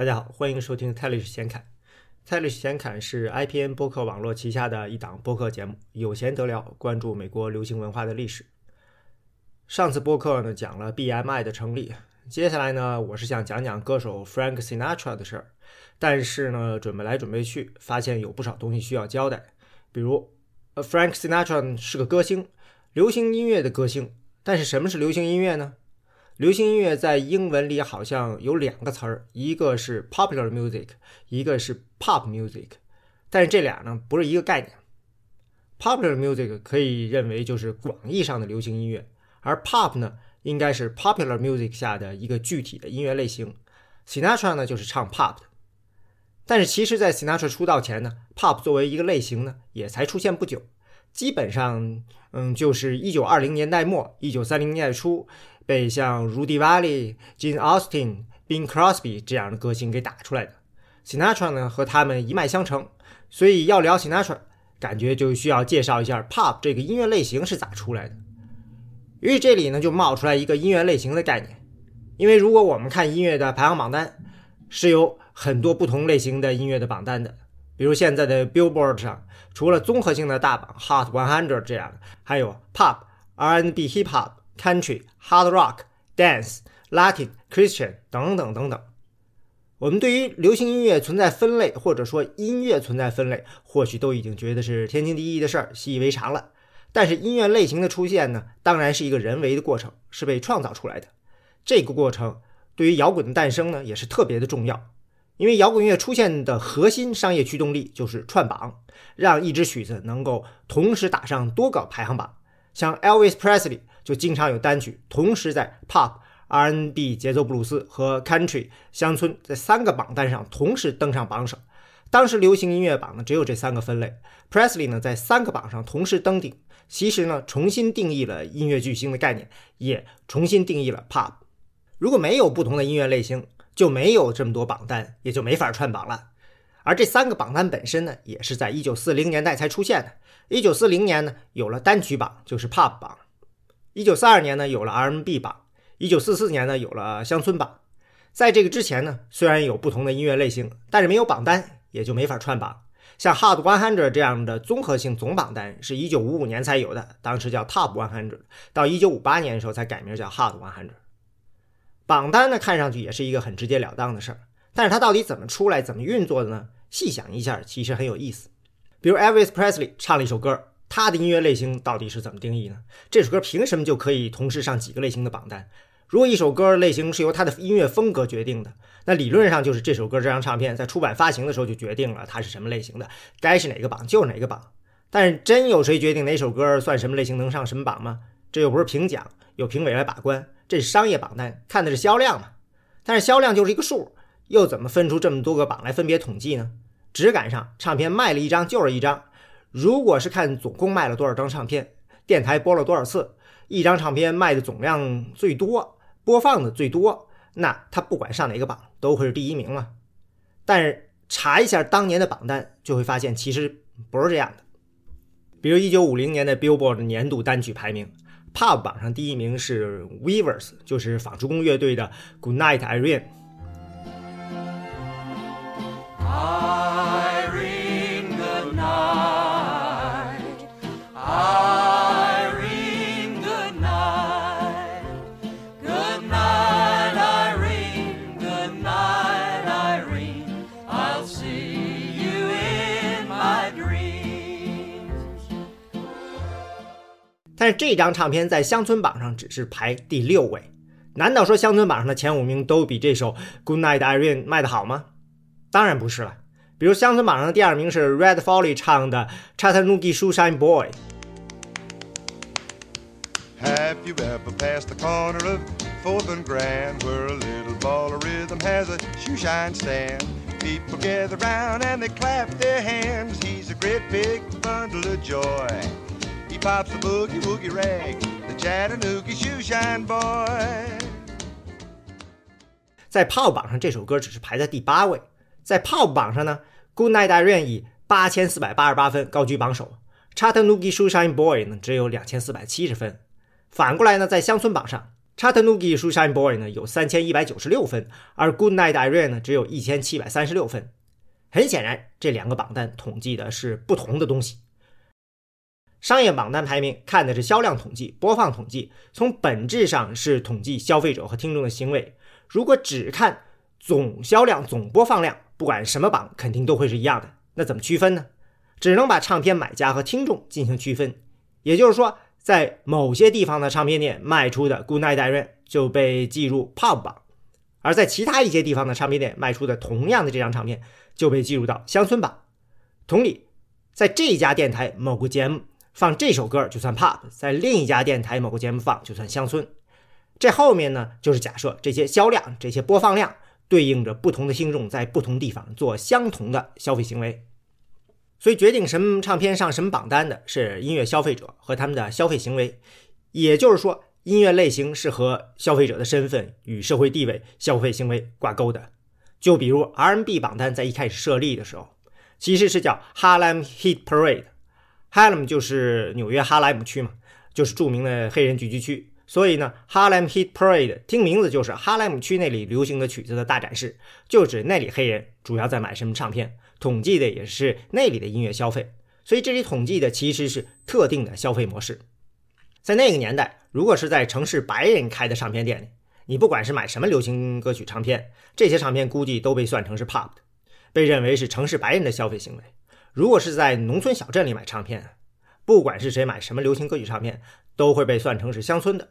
大家好，欢迎收听泰利斯闲侃。泰利斯闲侃是 IPN 播客网络旗下的一档播客节目，有闲得聊，关注美国流行文化的历史。上次播客呢讲了 BMI 的成立，接下来呢我是想讲讲歌手 Frank Sinatra 的事儿。但是呢准备来准备去，发现有不少东西需要交代，比如呃 Frank Sinatra 是个歌星，流行音乐的歌星。但是什么是流行音乐呢？流行音乐在英文里好像有两个词儿，一个是 popular music，一个是 pop music，但是这俩呢不是一个概念。popular music 可以认为就是广义上的流行音乐，而 pop 呢应该是 popular music 下的一个具体的音乐类型。Sinatra 呢就是唱 pop 的，但是其实，在 Sinatra 出道前呢，pop 作为一个类型呢也才出现不久，基本上嗯就是一九二零年代末，一九三零年代初。被像 Rudy Valley、Gene Austin、Bing Crosby 这样的歌星给打出来的，Sinatra 呢和他们一脉相承，所以要聊 Sinatra，感觉就需要介绍一下 Pop 这个音乐类型是咋出来的。于是这里呢就冒出来一个音乐类型的概念，因为如果我们看音乐的排行榜单，是有很多不同类型的音乐的榜单的，比如现在的 Billboard 上，除了综合性的大榜 Hot 100这样的，还有 Pop、R&B、Hip Hop。Country、Hard Rock、Dance、Latin、Christian 等等等等。我们对于流行音乐存在分类，或者说音乐存在分类，或许都已经觉得是天经地义的事儿，习以为常了。但是音乐类型的出现呢，当然是一个人为的过程，是被创造出来的。这个过程对于摇滚的诞生呢，也是特别的重要。因为摇滚乐出现的核心商业驱动力就是串榜，让一支曲子能够同时打上多个排行榜。像 Elvis Presley。就经常有单曲同时在 Pop、R&B、节奏布鲁斯和 Country 乡村这三个榜单上同时登上榜首。当时流行音乐榜呢只有这三个分类，Presley 呢在三个榜上同时登顶，其实呢重新定义了音乐巨星的概念，也重新定义了 Pop。如果没有不同的音乐类型，就没有这么多榜单，也就没法串榜了。而这三个榜单本身呢，也是在1940年代才出现的。1940年呢有了单曲榜，就是 Pop 榜。一九四二年呢，有了 RMB 榜；一九四四年呢，有了乡村榜。在这个之前呢，虽然有不同的音乐类型，但是没有榜单，也就没法串榜。像 Hot One Hundred 这样的综合性总榜单是一九五五年才有的，当时叫 Top One Hundred，到一九五八年的时候才改名叫 Hot One Hundred。榜单呢，看上去也是一个很直截了当的事儿，但是它到底怎么出来、怎么运作的呢？细想一下，其实很有意思。比如 Elvis Presley 唱了一首歌。他的音乐类型到底是怎么定义呢？这首歌凭什么就可以同时上几个类型的榜单？如果一首歌类型是由他的音乐风格决定的，那理论上就是这首歌这张唱片在出版发行的时候就决定了它是什么类型的，该是哪个榜就是哪个榜。但是真有谁决定哪首歌算什么类型能上什么榜吗？这又不是评奖，有评委来把关，这是商业榜单，看的是销量嘛。但是销量就是一个数，又怎么分出这么多个榜来分别统计呢？只赶上唱片卖了一张就是一张。如果是看总共卖了多少张唱片，电台播了多少次，一张唱片卖的总量最多，播放的最多，那它不管上哪个榜都会是第一名嘛。但是查一下当年的榜单，就会发现其实不是这样的。比如一九五零年的 Billboard 年度单曲排名，Pop 榜上第一名是 Weavers，就是纺织工乐队的 Goodnight Irene I RAIN Good Night Irene。但是这张唱片在乡村榜上只是排第六位，难道说乡村榜上的前五名都比这首《Good Night Irene》卖的好吗？当然不是了。比如乡村榜上的第二名是 Red Foley 唱的《Chattanooga Shoeshine Boy》。Have you ever passed the corner of Fourth and Grand where a little ball of rhythm has a shoeshine stand? People gather round and they clap their hands. He's a great big bundle of joy. He pops the boogie woogie rag, the Chattanooga shoeshine boy。在 Pop 榜上，这首歌只是排在第八位。在 Pop 榜上呢，Good Night I r e n 以八千四百八十八分高居榜首，Chattanooga shoeshine boy 呢只有两千四百七十分。反过来呢，在乡村榜上 Chattanooga Sunshine Boy 呢有三千一百九十六分，而 Good Night Irene 呢只有一千七百三十六分。很显然，这两个榜单统计的是不同的东西。商业榜单排名看的是销量统计、播放统计，从本质上是统计消费者和听众的行为。如果只看总销量、总播放量，不管什么榜，肯定都会是一样的。那怎么区分呢？只能把唱片买家和听众进行区分。也就是说，在某些地方的唱片店卖出的 Good Night Irene 就被记入 Pop 榜，而在其他一些地方的唱片店卖出的同样的这张唱片就被记入到乡村榜。同理，在这家电台某个节目。放这首歌就算 pop，在另一家电台某个节目放就算乡村。这后面呢，就是假设这些销量、这些播放量对应着不同的听众在不同地方做相同的消费行为。所以决定什么唱片上什么榜单的是音乐消费者和他们的消费行为。也就是说，音乐类型是和消费者的身份与社会地位、消费行为挂钩的。就比如 R&B 榜单在一开始设立的时候，其实是叫 Harlem Hit Parade。Harlem 就是纽约哈莱姆区嘛，就是著名的黑人聚居区，所以呢，Harlem Hit Parade 听名字就是哈莱姆区那里流行的曲子的大展示，就指那里黑人主要在买什么唱片，统计的也是那里的音乐消费，所以这里统计的其实是特定的消费模式。在那个年代，如果是在城市白人开的唱片店里，你不管是买什么流行歌曲唱片，这些唱片估计都被算成是 Pop 的，被认为是城市白人的消费行为。如果是在农村小镇里买唱片，不管是谁买什么流行歌曲唱片，都会被算成是乡村的。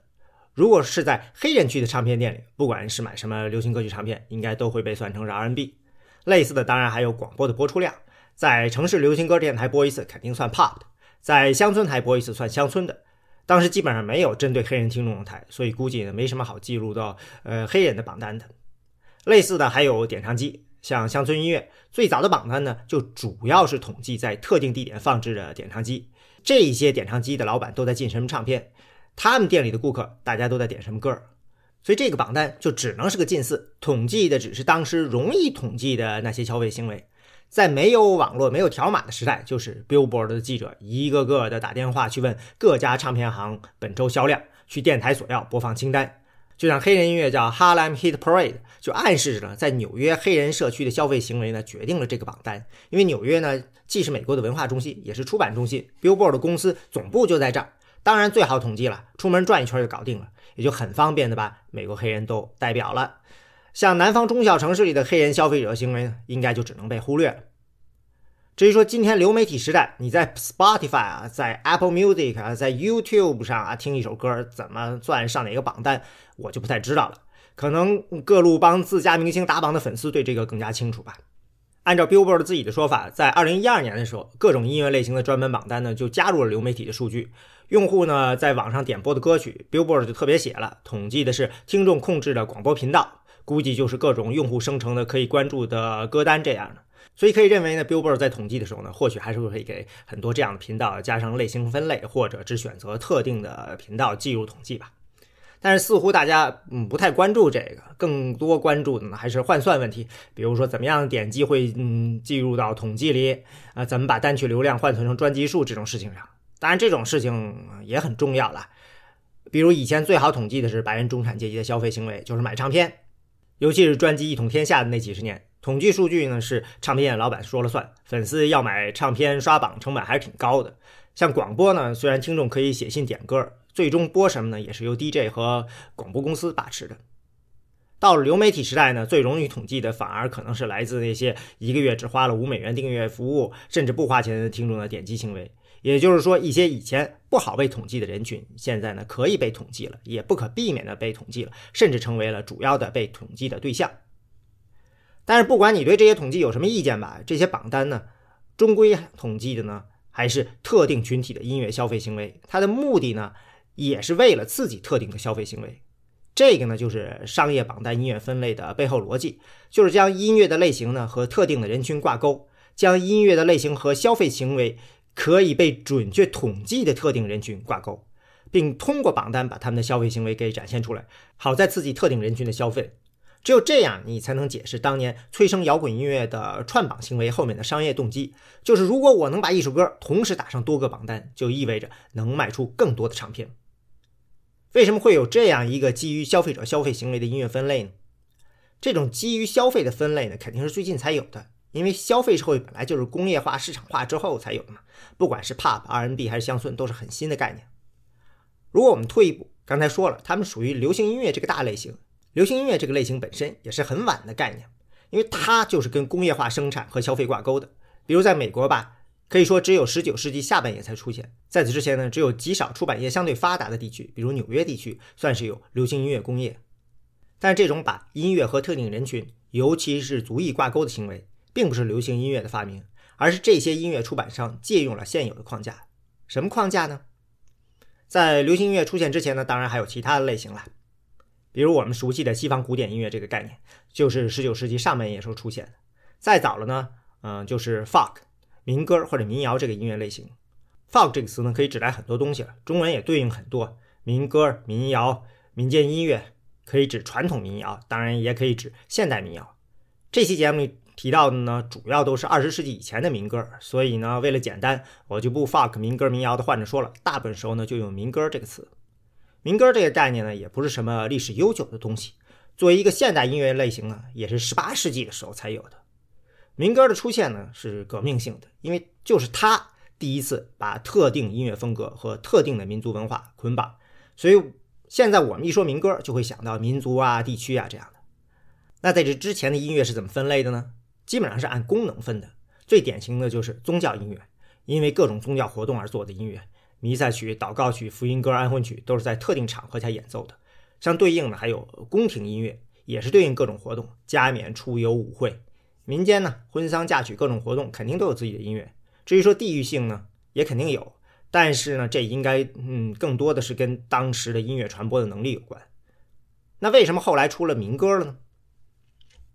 如果是在黑人区的唱片店里，不管是买什么流行歌曲唱片，应该都会被算成是 R&B。类似的，当然还有广播的播出量，在城市流行歌电台播一次，肯定算 Pop 的；在乡村台播一次，算乡村的。当时基本上没有针对黑人听众的台，所以估计也没什么好记录到呃黑人的榜单的。类似的还有点唱机。像乡村音乐最早的榜单呢，就主要是统计在特定地点放置的点唱机。这一些点唱机的老板都在进什么唱片，他们店里的顾客大家都在点什么歌儿，所以这个榜单就只能是个近似，统计的只是当时容易统计的那些消费行为。在没有网络、没有条码的时代，就是 Billboard 的记者一个个的打电话去问各家唱片行本周销量，去电台索要播放清单。就像黑人音乐叫 Harlem Hit Parade，就暗示着在纽约黑人社区的消费行为呢，决定了这个榜单。因为纽约呢，既是美国的文化中心，也是出版中心，Billboard 的公司总部就在这儿。当然最好统计了，出门转一圈就搞定了，也就很方便的把美国黑人都代表了。像南方中小城市里的黑人消费者行为呢，应该就只能被忽略了。至于说今天流媒体时代，你在 Spotify 啊，在 Apple Music 啊，在 YouTube 上啊听一首歌，怎么算上哪个榜单，我就不太知道了。可能各路帮自家明星打榜的粉丝对这个更加清楚吧。按照 Billboard 自己的说法，在2012年的时候，各种音乐类型的专门榜单呢就加入了流媒体的数据。用户呢在网上点播的歌曲，Billboard 就特别写了，统计的是听众控制的广播频道，估计就是各种用户生成的可以关注的歌单这样的。所以可以认为呢，Billboard 在统计的时候呢，或许还是会给很多这样的频道加上类型分类，或者只选择特定的频道计入统计吧。但是似乎大家嗯不太关注这个，更多关注的呢还是换算问题，比如说怎么样点击会嗯计入到统计里啊，怎么把单曲流量换算成专辑数这种事情上。当然这种事情也很重要了，比如以前最好统计的是白人中产阶级的消费行为，就是买唱片，尤其是专辑一统天下的那几十年。统计数据呢是唱片店老板说了算，粉丝要买唱片刷榜成本还是挺高的。像广播呢，虽然听众可以写信点歌，最终播什么呢，也是由 DJ 和广播公司把持的。到了流媒体时代呢，最容易统计的反而可能是来自那些一个月只花了五美元订阅服务，甚至不花钱的听众的点击行为。也就是说，一些以前不好被统计的人群，现在呢可以被统计了，也不可避免的被统计了，甚至成为了主要的被统计的对象。但是不管你对这些统计有什么意见吧，这些榜单呢，终归统计的呢还是特定群体的音乐消费行为，它的目的呢也是为了刺激特定的消费行为。这个呢就是商业榜单音乐分类的背后逻辑，就是将音乐的类型呢和特定的人群挂钩，将音乐的类型和消费行为可以被准确统计的特定人群挂钩，并通过榜单把他们的消费行为给展现出来，好再刺激特定人群的消费。只有这样，你才能解释当年催生摇滚音乐的串榜行为后面的商业动机。就是如果我能把一首歌同时打上多个榜单，就意味着能卖出更多的唱片。为什么会有这样一个基于消费者消费行为的音乐分类呢？这种基于消费的分类呢，肯定是最近才有的，因为消费社会本来就是工业化、市场化之后才有的嘛。不管是 pop、R&B 还是乡村，都是很新的概念。如果我们退一步，刚才说了，他们属于流行音乐这个大类型，流行音乐这个类型本身也是很晚的概念，因为它就是跟工业化生产和消费挂钩的。比如在美国吧，可以说只有19世纪下半叶才出现，在此之前呢，只有极少出版业相对发达的地区，比如纽约地区，算是有流行音乐工业。但这种把音乐和特定人群，尤其是族裔挂钩的行为，并不是流行音乐的发明，而是这些音乐出版商借用了现有的框架。什么框架呢？在流行音乐出现之前呢，当然还有其他的类型了，比如我们熟悉的西方古典音乐这个概念，就是19世纪上半叶时候出现的。再早了呢，嗯，就是 folk 民歌或者民谣这个音乐类型。folk 这个词呢，可以指代很多东西了，中文也对应很多，民歌、民谣、民间音乐。可以指传统民谣，当然也可以指现代民谣。这期节目里提到的呢，主要都是二十世纪以前的民歌，所以呢，为了简单，我就不 fuck 民歌民谣的换着说了。大部分时候呢，就用民歌这个词。民歌这个概念呢，也不是什么历史悠久的东西。作为一个现代音乐类型呢，也是十八世纪的时候才有的。民歌的出现呢，是革命性的，因为就是它第一次把特定音乐风格和特定的民族文化捆绑，所以。现在我们一说民歌，就会想到民族啊、地区啊这样的。那在这之前的音乐是怎么分类的呢？基本上是按功能分的。最典型的就是宗教音乐，因为各种宗教活动而做的音乐，弥撒曲、祷告曲、福音歌、安魂曲都是在特定场合下演奏的。相对应的还有宫廷音乐，也是对应各种活动，加冕、出游、舞会。民间呢，婚丧嫁娶各种活动肯定都有自己的音乐。至于说地域性呢，也肯定有。但是呢，这应该嗯，更多的是跟当时的音乐传播的能力有关。那为什么后来出了民歌了呢？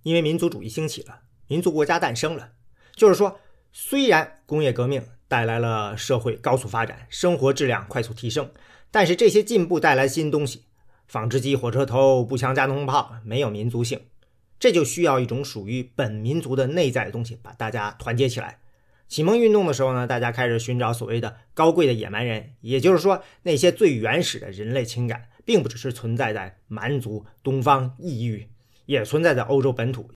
因为民族主义兴起了，民族国家诞生了。就是说，虽然工业革命带来了社会高速发展，生活质量快速提升，但是这些进步带来新东西，纺织机、火车头、步枪、加农炮，没有民族性，这就需要一种属于本民族的内在的东西，把大家团结起来。启蒙运动的时候呢，大家开始寻找所谓的高贵的野蛮人，也就是说，那些最原始的人类情感，并不只是存在在蛮族、东方异域，也存在在欧洲本土、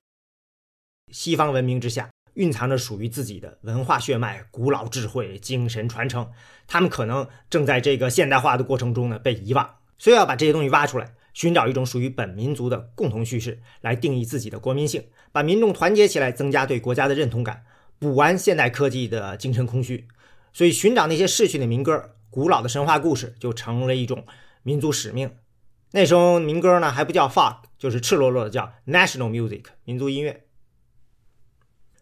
西方文明之下，蕴藏着属于自己的文化血脉、古老智慧、精神传承。他们可能正在这个现代化的过程中呢被遗忘，所以要把这些东西挖出来，寻找一种属于本民族的共同叙事，来定义自己的国民性，把民众团结起来，增加对国家的认同感。补完现代科技的精神空虚，所以寻找那些逝去的民歌、古老的神话故事，就成了一种民族使命。那时候民歌呢还不叫 folk，就是赤裸裸的叫 national music，民族音乐。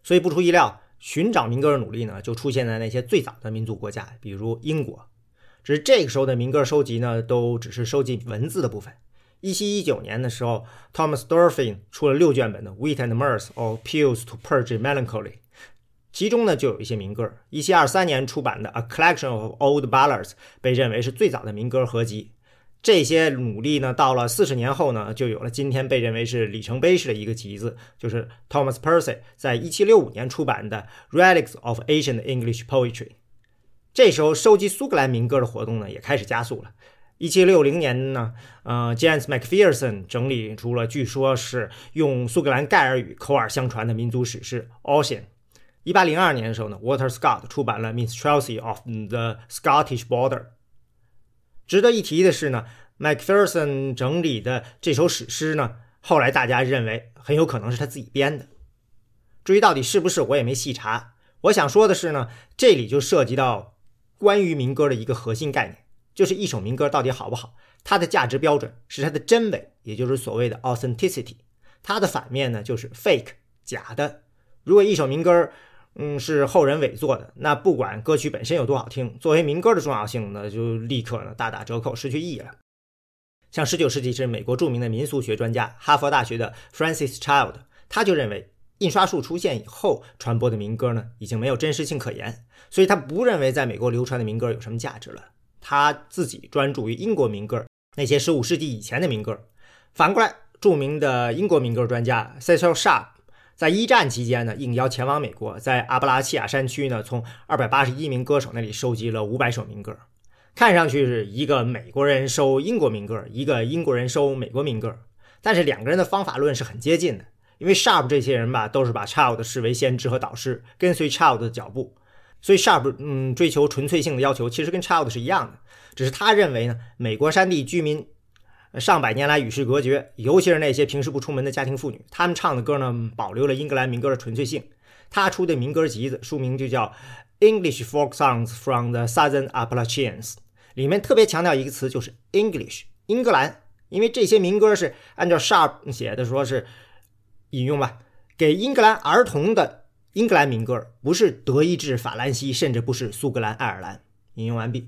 所以不出意料，寻找民歌的努力呢，就出现在那些最早的民族国家，比如英国。只是这个时候的民歌收集呢，都只是收集文字的部分。一七一九年的时候，Thomas d o r f i n 出了六卷本的《Wit and Mirth or Pills to Purge Melancholy》。其中呢，就有一些民歌。一七二三年出版的《A Collection of Old Ballads》被认为是最早的民歌合集。这些努力呢，到了四十年后呢，就有了今天被认为是里程碑式的一个集子，就是 Thomas Percy 在一七六五年出版的《Relics of Ancient English Poetry》。这时候，收集苏格兰民歌的活动呢，也开始加速了。一七六零年呢，呃，James Macpherson 整理出了据说是用苏格兰盖尔语口耳相传的民族史诗《Ocean》。一八零二年的时候呢，Walter Scott 出版了《Minstrelsy of the Scottish Border》。值得一提的是呢，Macpherson 整理的这首史诗呢，后来大家认为很有可能是他自己编的。至于到底是不是，我也没细查。我想说的是呢，这里就涉及到关于民歌的一个核心概念，就是一首民歌到底好不好，它的价值标准是它的真伪，也就是所谓的 authenticity。它的反面呢，就是 fake，假的。如果一首民歌，嗯，是后人伪作的。那不管歌曲本身有多好听，作为民歌的重要性呢，就立刻呢大打折扣，失去意义了。像十九世纪是美国著名的民俗学专家，哈佛大学的 Francis Child，他就认为印刷术出现以后传播的民歌呢，已经没有真实性可言，所以他不认为在美国流传的民歌有什么价值了。他自己专注于英国民歌，那些十五世纪以前的民歌。反过来，著名的英国民歌专家 Cecil Sharp。在一战期间呢，应邀前往美国，在阿布拉契亚山区呢，从二百八十一名歌手那里收集了五百首民歌。看上去是一个美国人收英国民歌，一个英国人收美国民歌，但是两个人的方法论是很接近的。因为 Sharp 这些人吧，都是把 Child 视为先知和导师，跟随 Child 的脚步，所以 Sharp 嗯追求纯粹性的要求其实跟 Child 是一样的，只是他认为呢，美国山地居民上百年来与世隔绝，尤其是那些平时不出门的家庭妇女，她们唱的歌呢，保留了英格兰民歌的纯粹性。他出的民歌集子，书名就叫。English folk songs from the Southern Appalachians，里面特别强调一个词，就是 English，英格兰。因为这些民歌是按照 Sharp 写的，说是引用吧，给英格兰儿童的英格兰民歌，不是德意志、法兰西，甚至不是苏格兰、爱尔兰。引用完毕。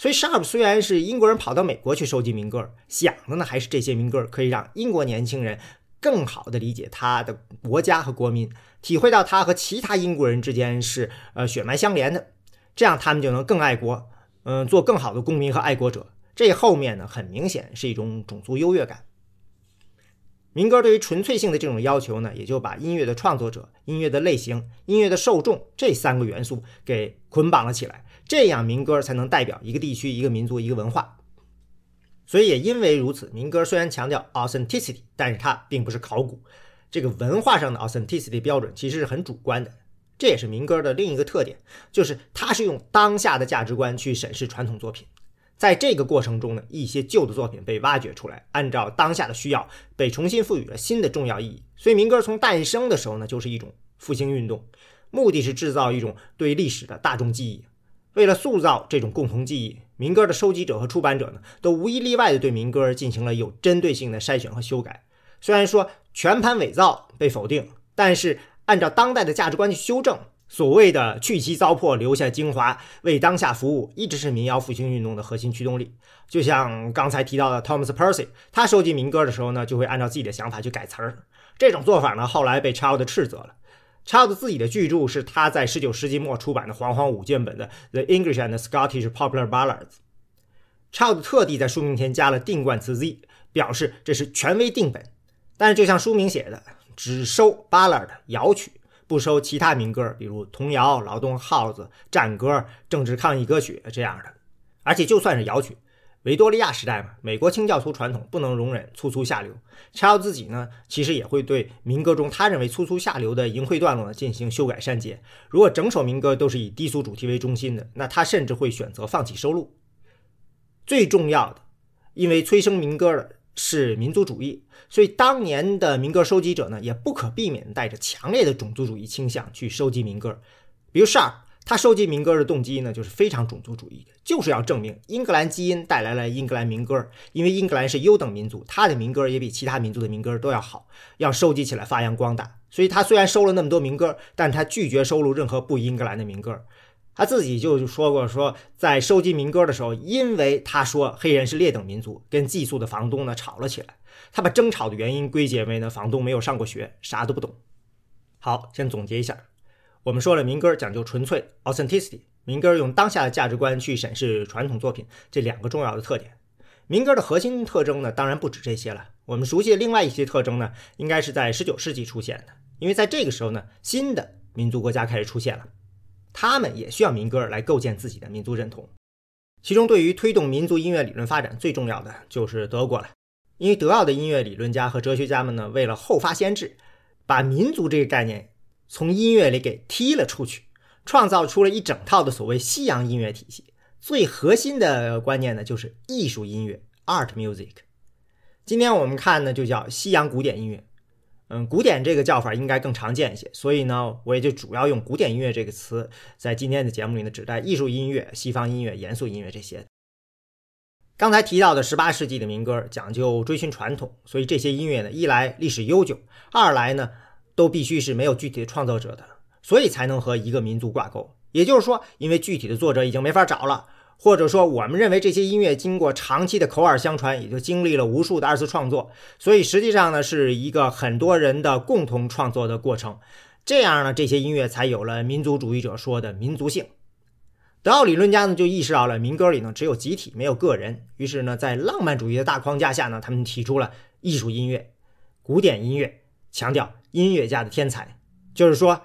所以 Sharp 虽然是英国人跑到美国去收集民歌，想的呢还是这些民歌可以让英国年轻人更好的理解他的国家和国民。体会到他和其他英国人之间是呃血脉相连的，这样他们就能更爱国，嗯，做更好的公民和爱国者。这后面呢，很明显是一种种族优越感。民歌对于纯粹性的这种要求呢，也就把音乐的创作者、音乐的类型、音乐的受众这三个元素给捆绑了起来，这样民歌才能代表一个地区、一个民族、一个文化。所以也因为如此，民歌虽然强调 authenticity，但是它并不是考古。这个文化上的 authenticity 标准其实是很主观的，这也是民歌的另一个特点，就是它是用当下的价值观去审视传统作品。在这个过程中呢，一些旧的作品被挖掘出来，按照当下的需要被重新赋予了新的重要意义。所以民歌从诞生的时候呢，就是一种复兴运动，目的是制造一种对历史的大众记忆。为了塑造这种共同记忆，民歌的收集者和出版者呢，都无一例外的对民歌进行了有针对性的筛选和修改。虽然说全盘伪造被否定，但是按照当代的价值观去修正，所谓的去其糟粕，留下精华，为当下服务，一直是民谣复兴运动的核心驱动力。就像刚才提到的 Thomas Percy，他收集民歌的时候呢，就会按照自己的想法去改词儿。这种做法呢，后来被 Child 斥责了。Child 自己的巨著是他在19世纪末出版的煌煌五卷本的《The English and Scottish Popular Ballads》。Child 特地在书名前加了定冠词 Z，表示这是权威定本。但是，就像书名写的，只收 ballad 谣曲，不收其他民歌，比如童谣、劳动号子、战歌、政治抗议歌曲这样的。而且，就算是谣曲，维多利亚时代嘛，美国清教徒传统不能容忍粗粗下流。查尔自己呢，其实也会对民歌中他认为粗粗下流的淫秽段落呢进行修改删节。如果整首民歌都是以低俗主题为中心的，那他甚至会选择放弃收录。最重要的，因为催生民歌的。是民族主义，所以当年的民歌收集者呢，也不可避免带着强烈的种族主义倾向去收集民歌。比如 Sharp，他收集民歌的动机呢，就是非常种族主义，就是要证明英格兰基因带来了英格兰民歌，因为英格兰是优等民族，他的民歌也比其他民族的民歌都要好，要收集起来发扬光大。所以他虽然收了那么多民歌，但他拒绝收录任何不英格兰的民歌。他自己就说过，说在收集民歌的时候，因为他说黑人是劣等民族，跟寄宿的房东呢吵了起来。他把争吵的原因归结为呢，房东没有上过学，啥都不懂。好，先总结一下，我们说了民歌讲究纯粹 （authenticity），民歌用当下的价值观去审视传统作品，这两个重要的特点。民歌的核心特征呢，当然不止这些了。我们熟悉的另外一些特征呢，应该是在19世纪出现的，因为在这个时候呢，新的民族国家开始出现了。他们也需要民歌来构建自己的民族认同，其中对于推动民族音乐理论发展最重要的就是德国了，因为德奥的音乐理论家和哲学家们呢，为了后发先至，把民族这个概念从音乐里给踢了出去，创造出了一整套的所谓西洋音乐体系。最核心的观念呢，就是艺术音乐 （art music）。今天我们看呢，就叫西洋古典音乐。嗯，古典这个叫法应该更常见一些，所以呢，我也就主要用古典音乐这个词，在今天的节目里呢，指代艺术音乐、西方音乐、严肃音乐这些。刚才提到的十八世纪的民歌讲究追寻传统，所以这些音乐呢，一来历史悠久，二来呢，都必须是没有具体的创作者的，所以才能和一个民族挂钩。也就是说，因为具体的作者已经没法找了。或者说，我们认为这些音乐经过长期的口耳相传，也就经历了无数的二次创作，所以实际上呢，是一个很多人的共同创作的过程。这样呢，这些音乐才有了民族主义者说的民族性。德奥理论家呢，就意识到了民歌里呢只有集体没有个人，于是呢，在浪漫主义的大框架下呢，他们提出了艺术音乐、古典音乐，强调音乐家的天才，就是说，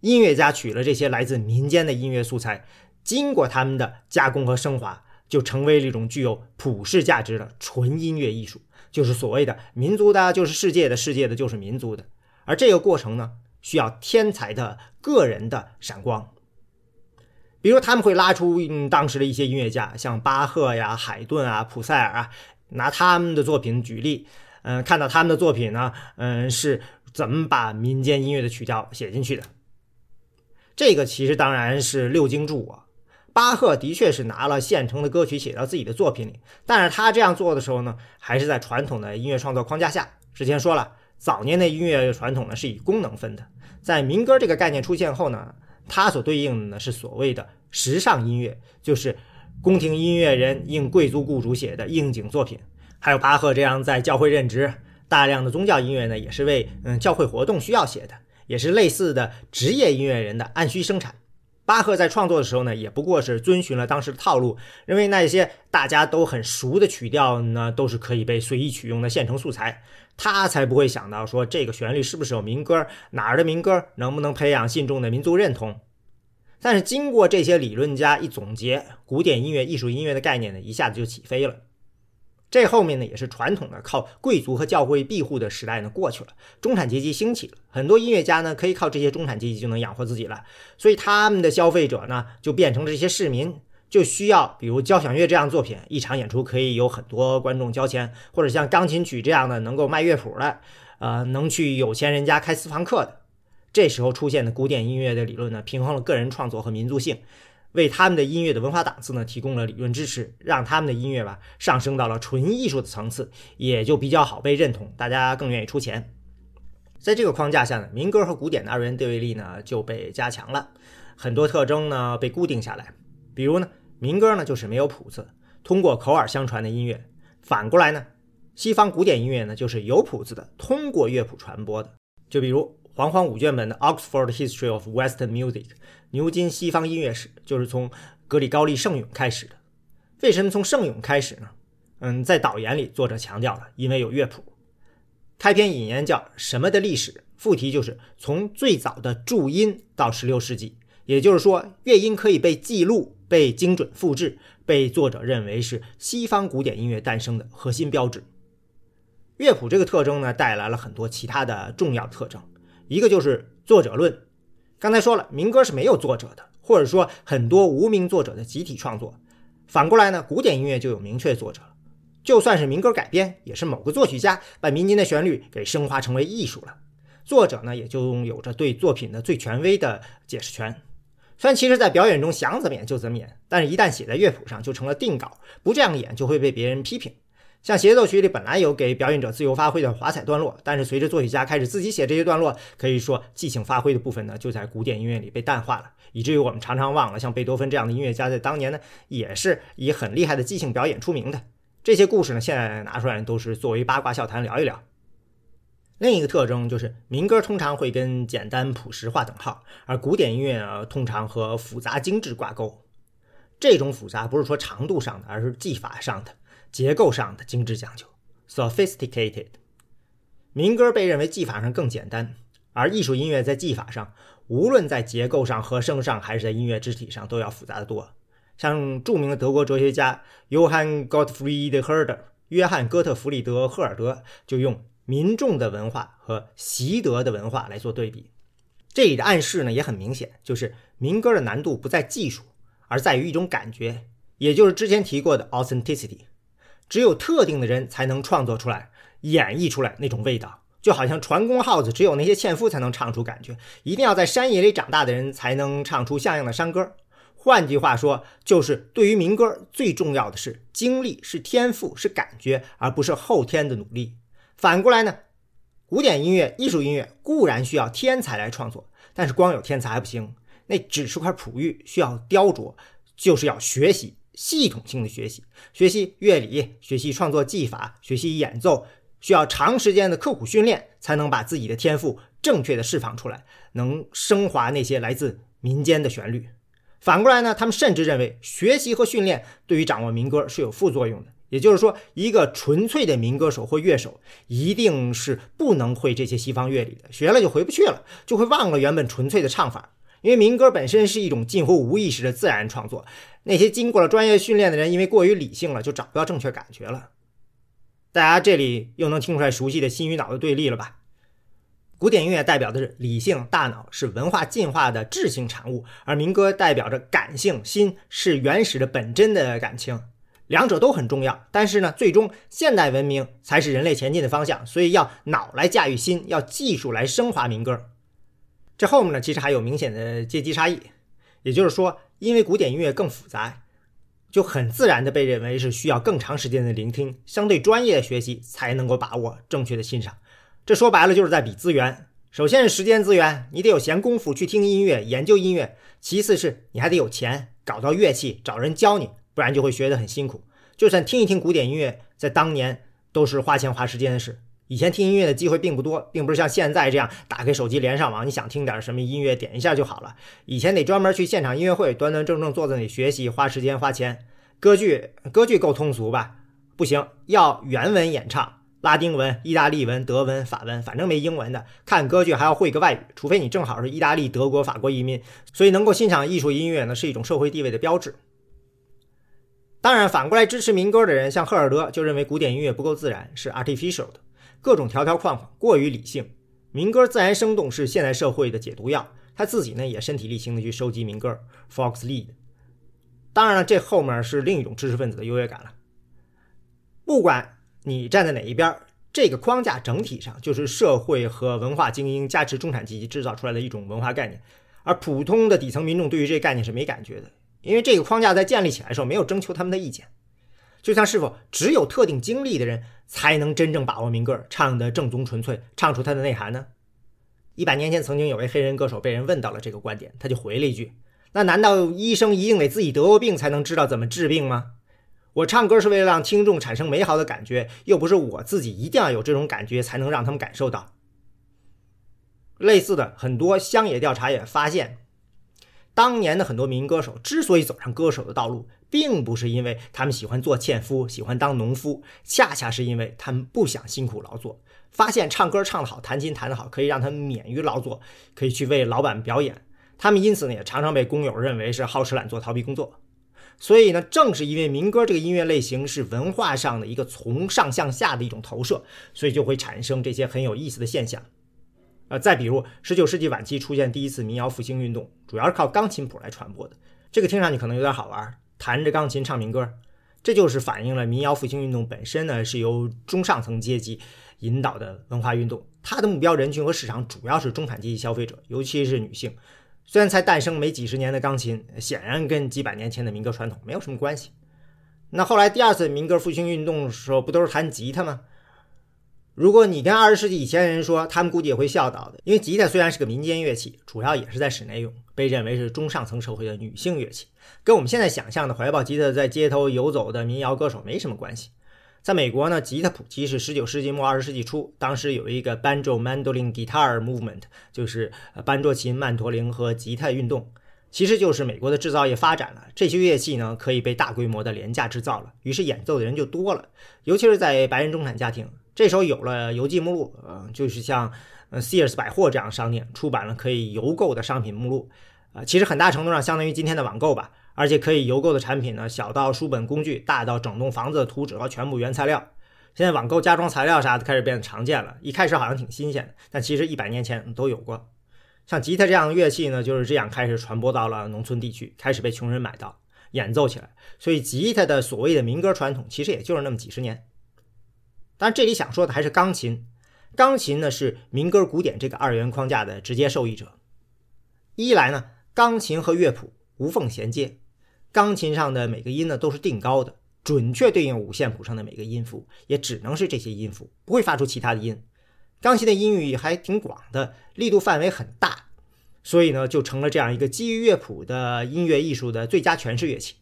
音乐家取了这些来自民间的音乐素材。经过他们的加工和升华，就成为了一种具有普世价值的纯音乐艺术，就是所谓的民族的，就是世界的，世界的，就是民族的。而这个过程呢，需要天才的个人的闪光。比如他们会拉出嗯当时的一些音乐家，像巴赫呀、海顿啊、普塞尔啊，拿他们的作品举例，嗯，看到他们的作品呢，嗯，是怎么把民间音乐的曲调写进去的。这个其实当然是六经注啊。巴赫的确是拿了现成的歌曲写到自己的作品里，但是他这样做的时候呢，还是在传统的音乐创作框架下。之前说了，早年的音乐传统呢是以功能分的，在民歌这个概念出现后呢。它所对应的呢是所谓的时尚音乐，就是宫廷音乐人应贵族雇主写的应景作品。还有巴赫这样在教会任职，大量的宗教音乐呢也是为嗯教会活动需要写的，也是类似的职业音乐人的按需生产。巴赫在创作的时候呢，也不过是遵循了当时的套路，认为那些大家都很熟的曲调呢都是可以被随意取用的现成素材。他才不会想到说这个旋律是不是有民歌，哪儿的民歌能不能培养信众的民族认同。但是经过这些理论家一总结，古典音乐、艺术音乐的概念呢，一下子就起飞了。这后面呢，也是传统的靠贵族和教会庇护的时代呢过去了，中产阶级兴起了，很多音乐家呢可以靠这些中产阶级就能养活自己了，所以他们的消费者呢就变成了这些市民。就需要，比如交响乐这样作品，一场演出可以有很多观众交钱，或者像钢琴曲这样的能够卖乐谱的，呃，能去有钱人家开私房课的。这时候出现的古典音乐的理论呢，平衡了个人创作和民族性，为他们的音乐的文化档次呢提供了理论支持，让他们的音乐吧上升到了纯艺术的层次，也就比较好被认同，大家更愿意出钱。在这个框架下呢，民歌和古典的二元对立呢就被加强了，很多特征呢被固定下来，比如呢。民歌呢，就是没有谱子，通过口耳相传的音乐；反过来呢，西方古典音乐呢，就是有谱子的，通过乐谱传播的。就比如煌煌五卷本的《Oxford History of Western Music》牛津西方音乐史，就是从格里高利圣咏开始的。为什么从圣咏开始呢？嗯，在导言里，作者强调了，因为有乐谱。开篇引言叫什么的历史？副题就是从最早的注音到十六世纪，也就是说，乐音可以被记录。被精准复制，被作者认为是西方古典音乐诞生的核心标志。乐谱这个特征呢，带来了很多其他的重要特征。一个就是作者论。刚才说了，民歌是没有作者的，或者说很多无名作者的集体创作。反过来呢，古典音乐就有明确作者了。就算是民歌改编，也是某个作曲家把民间的旋律给升华成为艺术了。作者呢，也就有着对作品的最权威的解释权。虽然其实，在表演中想怎么演就怎么演，但是一旦写在乐谱上，就成了定稿，不这样演就会被别人批评。像协奏曲里本来有给表演者自由发挥的华彩段落，但是随着作曲家开始自己写这些段落，可以说即兴发挥的部分呢，就在古典音乐里被淡化了，以至于我们常常忘了，像贝多芬这样的音乐家在当年呢，也是以很厉害的即兴表演出名的。这些故事呢，现在拿出来都是作为八卦笑谈聊一聊。另一个特征就是，民歌通常会跟简单朴实划等号，而古典音乐呢，通常和复杂精致挂钩。这种复杂不是说长度上的，而是技法上的、结构上的精致讲究 （sophisticated）。民歌被认为技法上更简单，而艺术音乐在技法上，无论在结构上、和声上，还是在音乐肢体上，都要复杂的多。像著名的德国哲学家 Johann Gottfried Herder（ 约翰·哥特弗里德·赫尔德）就用。民众的文化和习得的文化来做对比，这里的暗示呢也很明显，就是民歌的难度不在技术，而在于一种感觉，也就是之前提过的 authenticity。只有特定的人才能创作出来、演绎出来那种味道，就好像船工号子，只有那些纤夫才能唱出感觉，一定要在山野里长大的人才能唱出像样的山歌。换句话说，就是对于民歌最重要的是经历、是天赋、是感觉，而不是后天的努力。反过来呢，古典音乐、艺术音乐固然需要天才来创作，但是光有天才还不行，那只是块璞玉，需要雕琢，就是要学习，系统性的学习，学习乐理，学习创作技法，学习演奏，需要长时间的刻苦训练，才能把自己的天赋正确的释放出来，能升华那些来自民间的旋律。反过来呢，他们甚至认为学习和训练对于掌握民歌是有副作用的。也就是说，一个纯粹的民歌手或乐手，一定是不能会这些西方乐理的，学了就回不去了，就会忘了原本纯粹的唱法。因为民歌本身是一种近乎无意识的自然创作，那些经过了专业训练的人，因为过于理性了，就找不到正确感觉了。大家这里又能听出来熟悉的心与脑的对立了吧？古典音乐代表的是理性，大脑是文化进化的智性产物，而民歌代表着感性，心是原始的本真的感情。两者都很重要，但是呢，最终现代文明才是人类前进的方向，所以要脑来驾驭心，要技术来升华民歌。这后面呢，其实还有明显的阶级差异，也就是说，因为古典音乐更复杂，就很自然的被认为是需要更长时间的聆听，相对专业的学习才能够把握正确的欣赏。这说白了就是在比资源，首先是时间资源，你得有闲工夫去听音乐、研究音乐；其次是你还得有钱搞到乐器，找人教你。不然就会学得很辛苦。就算听一听古典音乐，在当年都是花钱花时间的事。以前听音乐的机会并不多，并不是像现在这样打开手机连上网，你想听点什么音乐点一下就好了。以前得专门去现场音乐会，端端正正坐在那里学习，花时间花钱。歌剧，歌剧够通俗吧？不行，要原文演唱，拉丁文、意大利文、德文、法文，反正没英文的。看歌剧还要会个外语，除非你正好是意大利、德国、法国移民。所以能够欣赏艺术音乐呢，是一种社会地位的标志。当然，反过来支持民歌的人，像赫尔德就认为古典音乐不够自然，是 artificial 的，各种条条框框过于理性。民歌自然生动是现代社会的解毒药。他自己呢也身体力行的去收集民歌，Fox Lead。当然了，这后面是另一种知识分子的优越感了。不管你站在哪一边，这个框架整体上就是社会和文化精英加持中产阶级制造出来的一种文化概念，而普通的底层民众对于这个概念是没感觉的。因为这个框架在建立起来的时候没有征求他们的意见，就像是否只有特定经历的人才能真正把握民歌唱的正宗纯粹，唱出它的内涵呢？一百年前曾经有位黑人歌手被人问到了这个观点，他就回了一句：“那难道医生一定得自己得过病才能知道怎么治病吗？我唱歌是为了让听众产生美好的感觉，又不是我自己一定要有这种感觉才能让他们感受到。”类似的很多乡野调查也发现。当年的很多民歌手之所以走上歌手的道路，并不是因为他们喜欢做纤夫、喜欢当农夫，恰恰是因为他们不想辛苦劳作，发现唱歌唱得好、弹琴弹得好，可以让他们免于劳作，可以去为老板表演。他们因此呢，也常常被工友认为是好吃懒做、逃避工作。所以呢，正是因为民歌这个音乐类型是文化上的一个从上向下的一种投射，所以就会产生这些很有意思的现象。呃，再比如，十九世纪晚期出现第一次民谣复兴运动，主要是靠钢琴谱来传播的。这个听上去可能有点好玩，弹着钢琴唱民歌，这就是反映了民谣复兴运动本身呢是由中上层阶级引导的文化运动，它的目标人群和市场主要是中产阶级消费者，尤其是女性。虽然才诞生没几十年的钢琴，显然跟几百年前的民歌传统没有什么关系。那后来第二次民歌复兴运动的时候，不都是弹吉他吗？如果你跟二十世纪以前的人说，他们估计也会笑倒的，因为吉他虽然是个民间乐器，主要也是在室内用，被认为是中上层社会的女性乐器，跟我们现在想象的怀抱吉他在街头游走的民谣歌手没什么关系。在美国呢，吉他普及是十九世纪末二十世纪初，当时有一个 banjo mandolin guitar movement，就是班卓琴、曼陀林和吉他运动，其实就是美国的制造业发展了，这些乐器呢可以被大规模的廉价制造了，于是演奏的人就多了，尤其是在白人中产家庭。这时候有了邮寄目录，呃，就是像呃 Sears 百货这样商店出版了可以邮购的商品目录，啊，其实很大程度上相当于今天的网购吧。而且可以邮购的产品呢，小到书本工具，大到整栋房子的图纸和全部原材料。现在网购家装材料啥的开始变得常见了，一开始好像挺新鲜的，但其实一百年前都有过。像吉他这样的乐器呢，就是这样开始传播到了农村地区，开始被穷人买到，演奏起来。所以吉他的所谓的民歌传统，其实也就是那么几十年。但这里想说的还是钢琴，钢琴呢是民歌古典这个二元框架的直接受益者。一来呢，钢琴和乐谱无缝衔接，钢琴上的每个音呢都是定高的，准确对应五线谱上的每个音符，也只能是这些音符，不会发出其他的音。钢琴的音域还挺广的，力度范围很大，所以呢就成了这样一个基于乐谱的音乐艺术的最佳诠释乐器。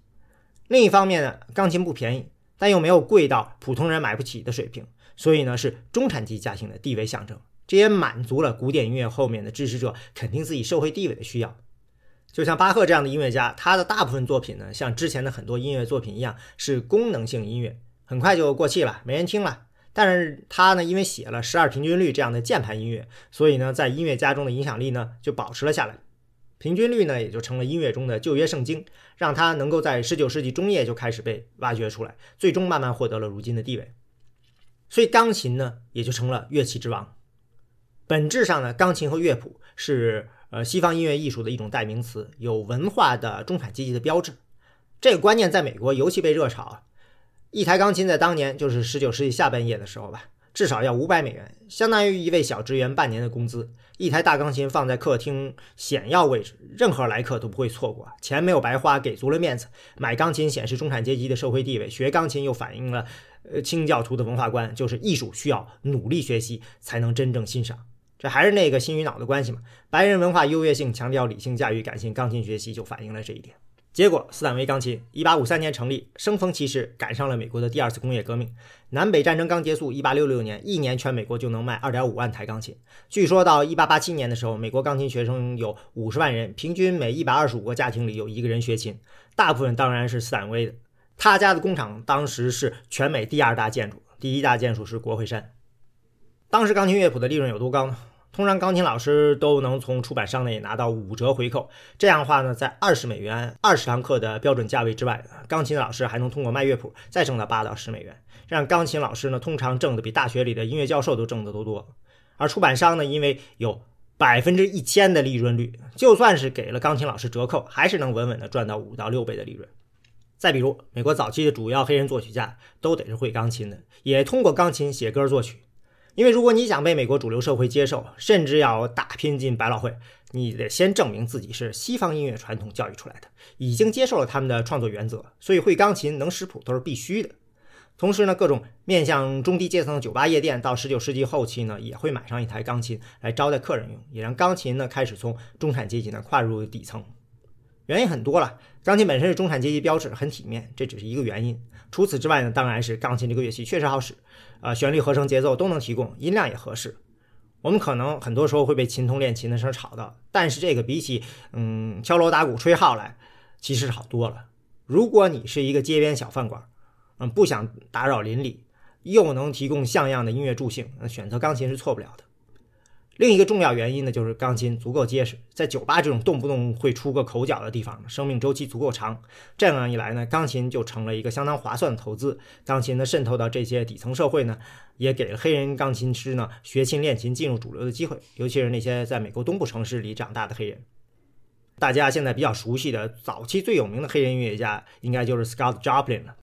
另一方面呢，钢琴不便宜。但又没有贵到普通人买不起的水平，所以呢是中产级家庭的地位象征。这也满足了古典音乐后面的支持者肯定自己社会地位的需要。就像巴赫这样的音乐家，他的大部分作品呢，像之前的很多音乐作品一样，是功能性音乐，很快就过气了，没人听了。但是他呢，因为写了十二平均律这样的键盘音乐，所以呢，在音乐家中的影响力呢就保持了下来。平均律呢也就成了音乐中的旧约圣经，让它能够在19世纪中叶就开始被挖掘出来，最终慢慢获得了如今的地位。所以钢琴呢也就成了乐器之王。本质上呢，钢琴和乐谱是呃西方音乐艺术的一种代名词，有文化的中产阶级的标志。这个观念在美国尤其被热炒。一台钢琴在当年就是19世纪下半叶的时候吧。至少要五百美元，相当于一位小职员半年的工资。一台大钢琴放在客厅显要位置，任何来客都不会错过。钱没有白花，给足了面子。买钢琴显示中产阶级的社会地位，学钢琴又反映了呃清教徒的文化观，就是艺术需要努力学习才能真正欣赏。这还是那个心与脑的关系嘛？白人文化优越性强调理性驾驭感性，钢琴学习就反映了这一点。结果，斯坦威钢琴1853年成立，生逢其时，赶上了美国的第二次工业革命。南北战争刚结束，1866年，一年全美国就能卖2.5万台钢琴。据说到1887年的时候，美国钢琴学生有50万人，平均每125个家庭里有一个人学琴。大部分当然是斯坦威的，他家的工厂当时是全美第二大建筑，第一大建筑是国会山。当时钢琴乐谱的利润有多高呢？通常钢琴老师都能从出版商那里拿到五折回扣，这样的话呢，在二十美元二十堂课的标准价位之外，钢琴老师还能通过卖乐谱再挣到八到十美元。这样钢琴老师呢，通常挣的比大学里的音乐教授都挣得都多。而出版商呢，因为有百分之一千的利润率，就算是给了钢琴老师折扣，还是能稳稳的赚到五到六倍的利润。再比如，美国早期的主要黑人作曲家都得是会钢琴的，也通过钢琴写歌作曲。因为如果你想被美国主流社会接受，甚至要打拼进百老汇，你得先证明自己是西方音乐传统教育出来的，已经接受了他们的创作原则，所以会钢琴、能识谱都是必须的。同时呢，各种面向中低阶层的酒吧夜店，到十九世纪后期呢，也会买上一台钢琴来招待客人用，也让钢琴呢开始从中产阶级呢跨入底层。原因很多了，钢琴本身是中产阶级标志，很体面，这只是一个原因。除此之外呢，当然是钢琴这个乐器确实好使。啊，旋律、合成、节奏都能提供，音量也合适。我们可能很多时候会被琴童练琴的声吵到，但是这个比起嗯敲锣打鼓、吹号来，其实好多了。如果你是一个街边小饭馆，嗯，不想打扰邻里，又能提供像样的音乐助兴，那选择钢琴是错不了的。另一个重要原因呢，就是钢琴足够结实，在酒吧这种动不动会出个口角的地方，生命周期足够长。这样一来呢，钢琴就成了一个相当划算的投资。钢琴呢渗透到这些底层社会呢，也给了黑人钢琴师呢学琴练琴进入主流的机会，尤其是那些在美国东部城市里长大的黑人。大家现在比较熟悉的早期最有名的黑人音乐家，应该就是 Scott Joplin 了。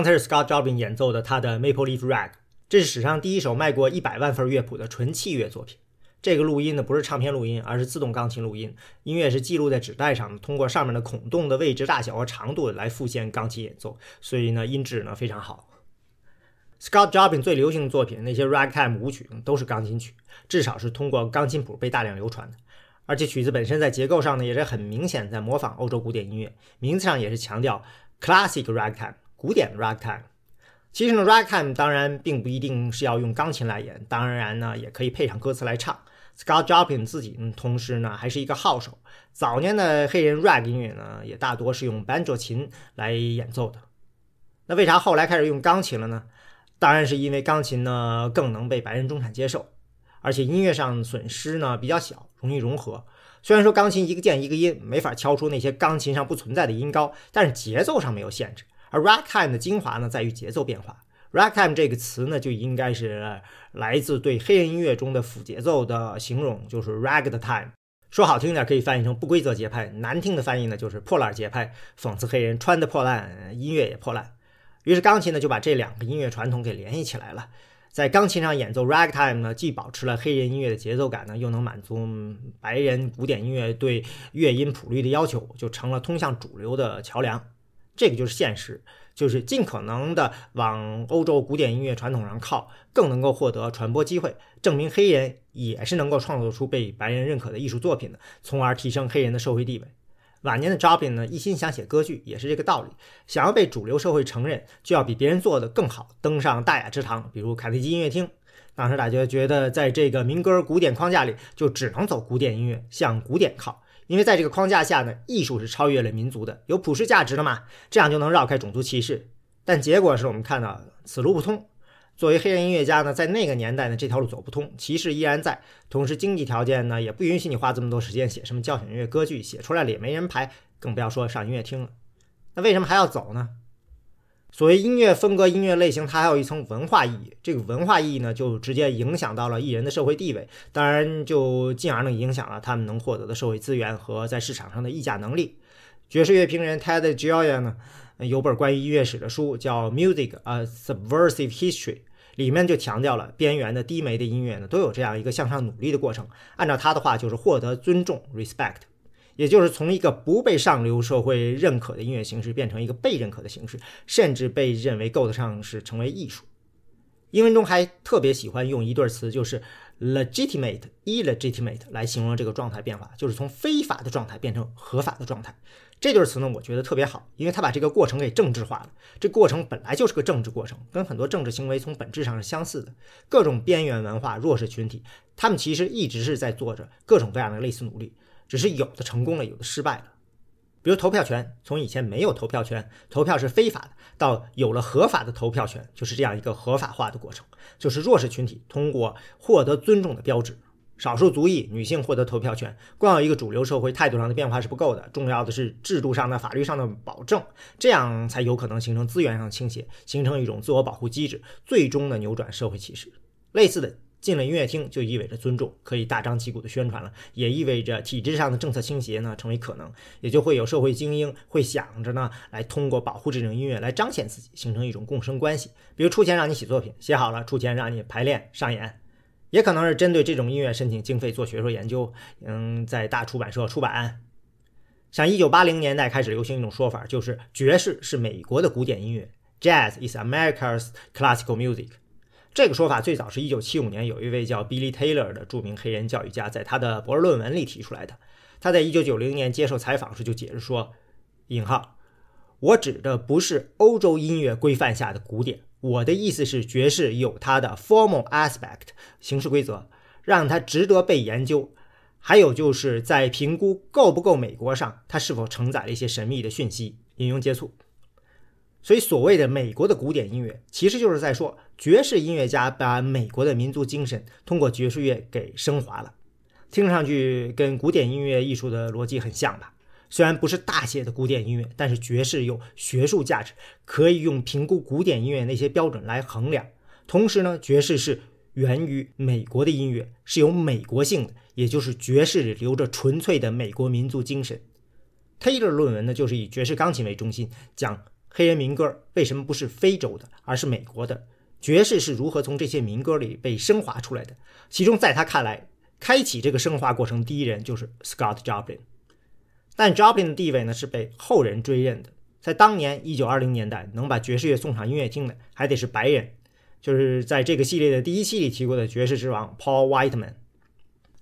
刚才是 Scott Joplin 演奏的他的 Maple Leaf Rag，这是史上第一首卖过一百万份乐谱的纯器乐作品。这个录音呢不是唱片录音，而是自动钢琴录音，音乐是记录在纸袋上，通过上面的孔洞的位置、大小和长度来复现钢琴演奏，所以呢音质呢非常好。Scott Joplin 最流行的作品那些 Ragtime 舞曲都是钢琴曲，至少是通过钢琴谱被大量流传的。而且曲子本身在结构上呢也是很明显在模仿欧洲古典音乐，名字上也是强调 Classic Ragtime。古典 ragtime，其实呢，ragtime 当然并不一定是要用钢琴来演，当然呢，也可以配上歌词来唱。Scott Joplin 自己呢，同时呢，还是一个号手。早年的黑人 rag 音乐呢，也大多是用 banjo 琴来演奏的。那为啥后来开始用钢琴了呢？当然是因为钢琴呢更能被白人中产接受，而且音乐上损失呢比较小，容易融合。虽然说钢琴一个键一个音，没法敲出那些钢琴上不存在的音高，但是节奏上没有限制。而 ragtime 的精华呢，在于节奏变化。ragtime 这个词呢，就应该是来自对黑人音乐中的辅节奏的形容，就是 ragtime。说好听点，可以翻译成不规则节拍；难听的翻译呢，就是破烂节拍，讽刺黑人穿的破烂，音乐也破烂。于是钢琴呢，就把这两个音乐传统给联系起来了。在钢琴上演奏 ragtime 呢，既保持了黑人音乐的节奏感呢，又能满足白人古典音乐对乐音谱率的要求，就成了通向主流的桥梁。这个就是现实，就是尽可能的往欧洲古典音乐传统上靠，更能够获得传播机会，证明黑人也是能够创作出被白人认可的艺术作品的，从而提升黑人的社会地位。晚年的 Joplin 呢，一心想写歌剧，也是这个道理。想要被主流社会承认，就要比别人做得更好，登上大雅之堂，比如凯内基音乐厅。当时大家觉得，在这个民歌古典框架里，就只能走古典音乐，向古典靠。因为在这个框架下呢，艺术是超越了民族的，有普世价值的嘛，这样就能绕开种族歧视。但结果是我们看到此路不通。作为黑人音乐家呢，在那个年代呢，这条路走不通，歧视依然在。同时，经济条件呢，也不允许你花这么多时间写什么交响乐、歌剧，写出来了也没人排，更不要说上音乐厅了。那为什么还要走呢？所谓音乐风格、音乐类型，它还有一层文化意义。这个文化意义呢，就直接影响到了艺人的社会地位，当然就进而能影响了他们能获得的社会资源和在市场上的议价能力。爵士乐评人 Ted Gioia 呢，有本关于音乐史的书，叫《Music: A Subversive History》。里面就强调了边缘的低眉的音乐呢，都有这样一个向上努力的过程。按照他的话，就是获得尊重 （respect），也就是从一个不被上流社会认可的音乐形式变成一个被认可的形式，甚至被认为够得上是成为艺术。英文中还特别喜欢用一对词，就是 legitimate、illegitimate 来形容这个状态变化，就是从非法的状态变成合法的状态。这对词呢，我觉得特别好，因为他把这个过程给政治化了。这过程本来就是个政治过程，跟很多政治行为从本质上是相似的。各种边缘文化、弱势群体，他们其实一直是在做着各种各样的类似努力，只是有的成功了，有的失败了。比如投票权，从以前没有投票权，投票是非法的，到有了合法的投票权，就是这样一个合法化的过程，就是弱势群体通过获得尊重的标志。少数族裔女性获得投票权，光有一个主流社会态度上的变化是不够的，重要的是制度上的、法律上的保证，这样才有可能形成资源上的倾斜，形成一种自我保护机制，最终的扭转社会歧视。类似的，进了音乐厅就意味着尊重，可以大张旗鼓的宣传了，也意味着体制上的政策倾斜呢成为可能，也就会有社会精英会想着呢来通过保护这种音乐来彰显自己，形成一种共生关系。比如出钱让你写作品，写好了出钱让你排练上演。也可能是针对这种音乐申请经费做学术研究，嗯，在大出版社出版。像一九八零年代开始流行一种说法，就是爵士是美国的古典音乐，Jazz is America's classical music。这个说法最早是一九七五年有一位叫 Billy Taylor 的著名黑人教育家在他的博士论文里提出来的。他在一九九零年接受采访时就解释说：“引号，我指的不是欧洲音乐规范下的古典。”我的意思是，爵士有它的 formal aspect 形式规则，让它值得被研究。还有就是在评估够不够美国上，它是否承载了一些神秘的讯息。引用接触。所以，所谓的美国的古典音乐，其实就是在说爵士音乐家把美国的民族精神通过爵士乐给升华了。听上去跟古典音乐艺术的逻辑很像吧？虽然不是大写的古典音乐，但是爵士有学术价值，可以用评估古典音乐那些标准来衡量。同时呢，爵士是源于美国的音乐，是有美国性的，也就是爵士里流着纯粹的美国民族精神。Taylor 论文呢，就是以爵士钢琴为中心，讲黑人民歌为什么不是非洲的，而是美国的，爵士是如何从这些民歌里被升华出来的。其中，在他看来，开启这个升华过程第一人就是 Scott Joplin。但 Joplin 的地位呢是被后人追认的。在当年一九二零年代，能把爵士乐送上音乐厅的还得是白人，就是在这个系列的第一期里提过的爵士之王 Paul Whiteman。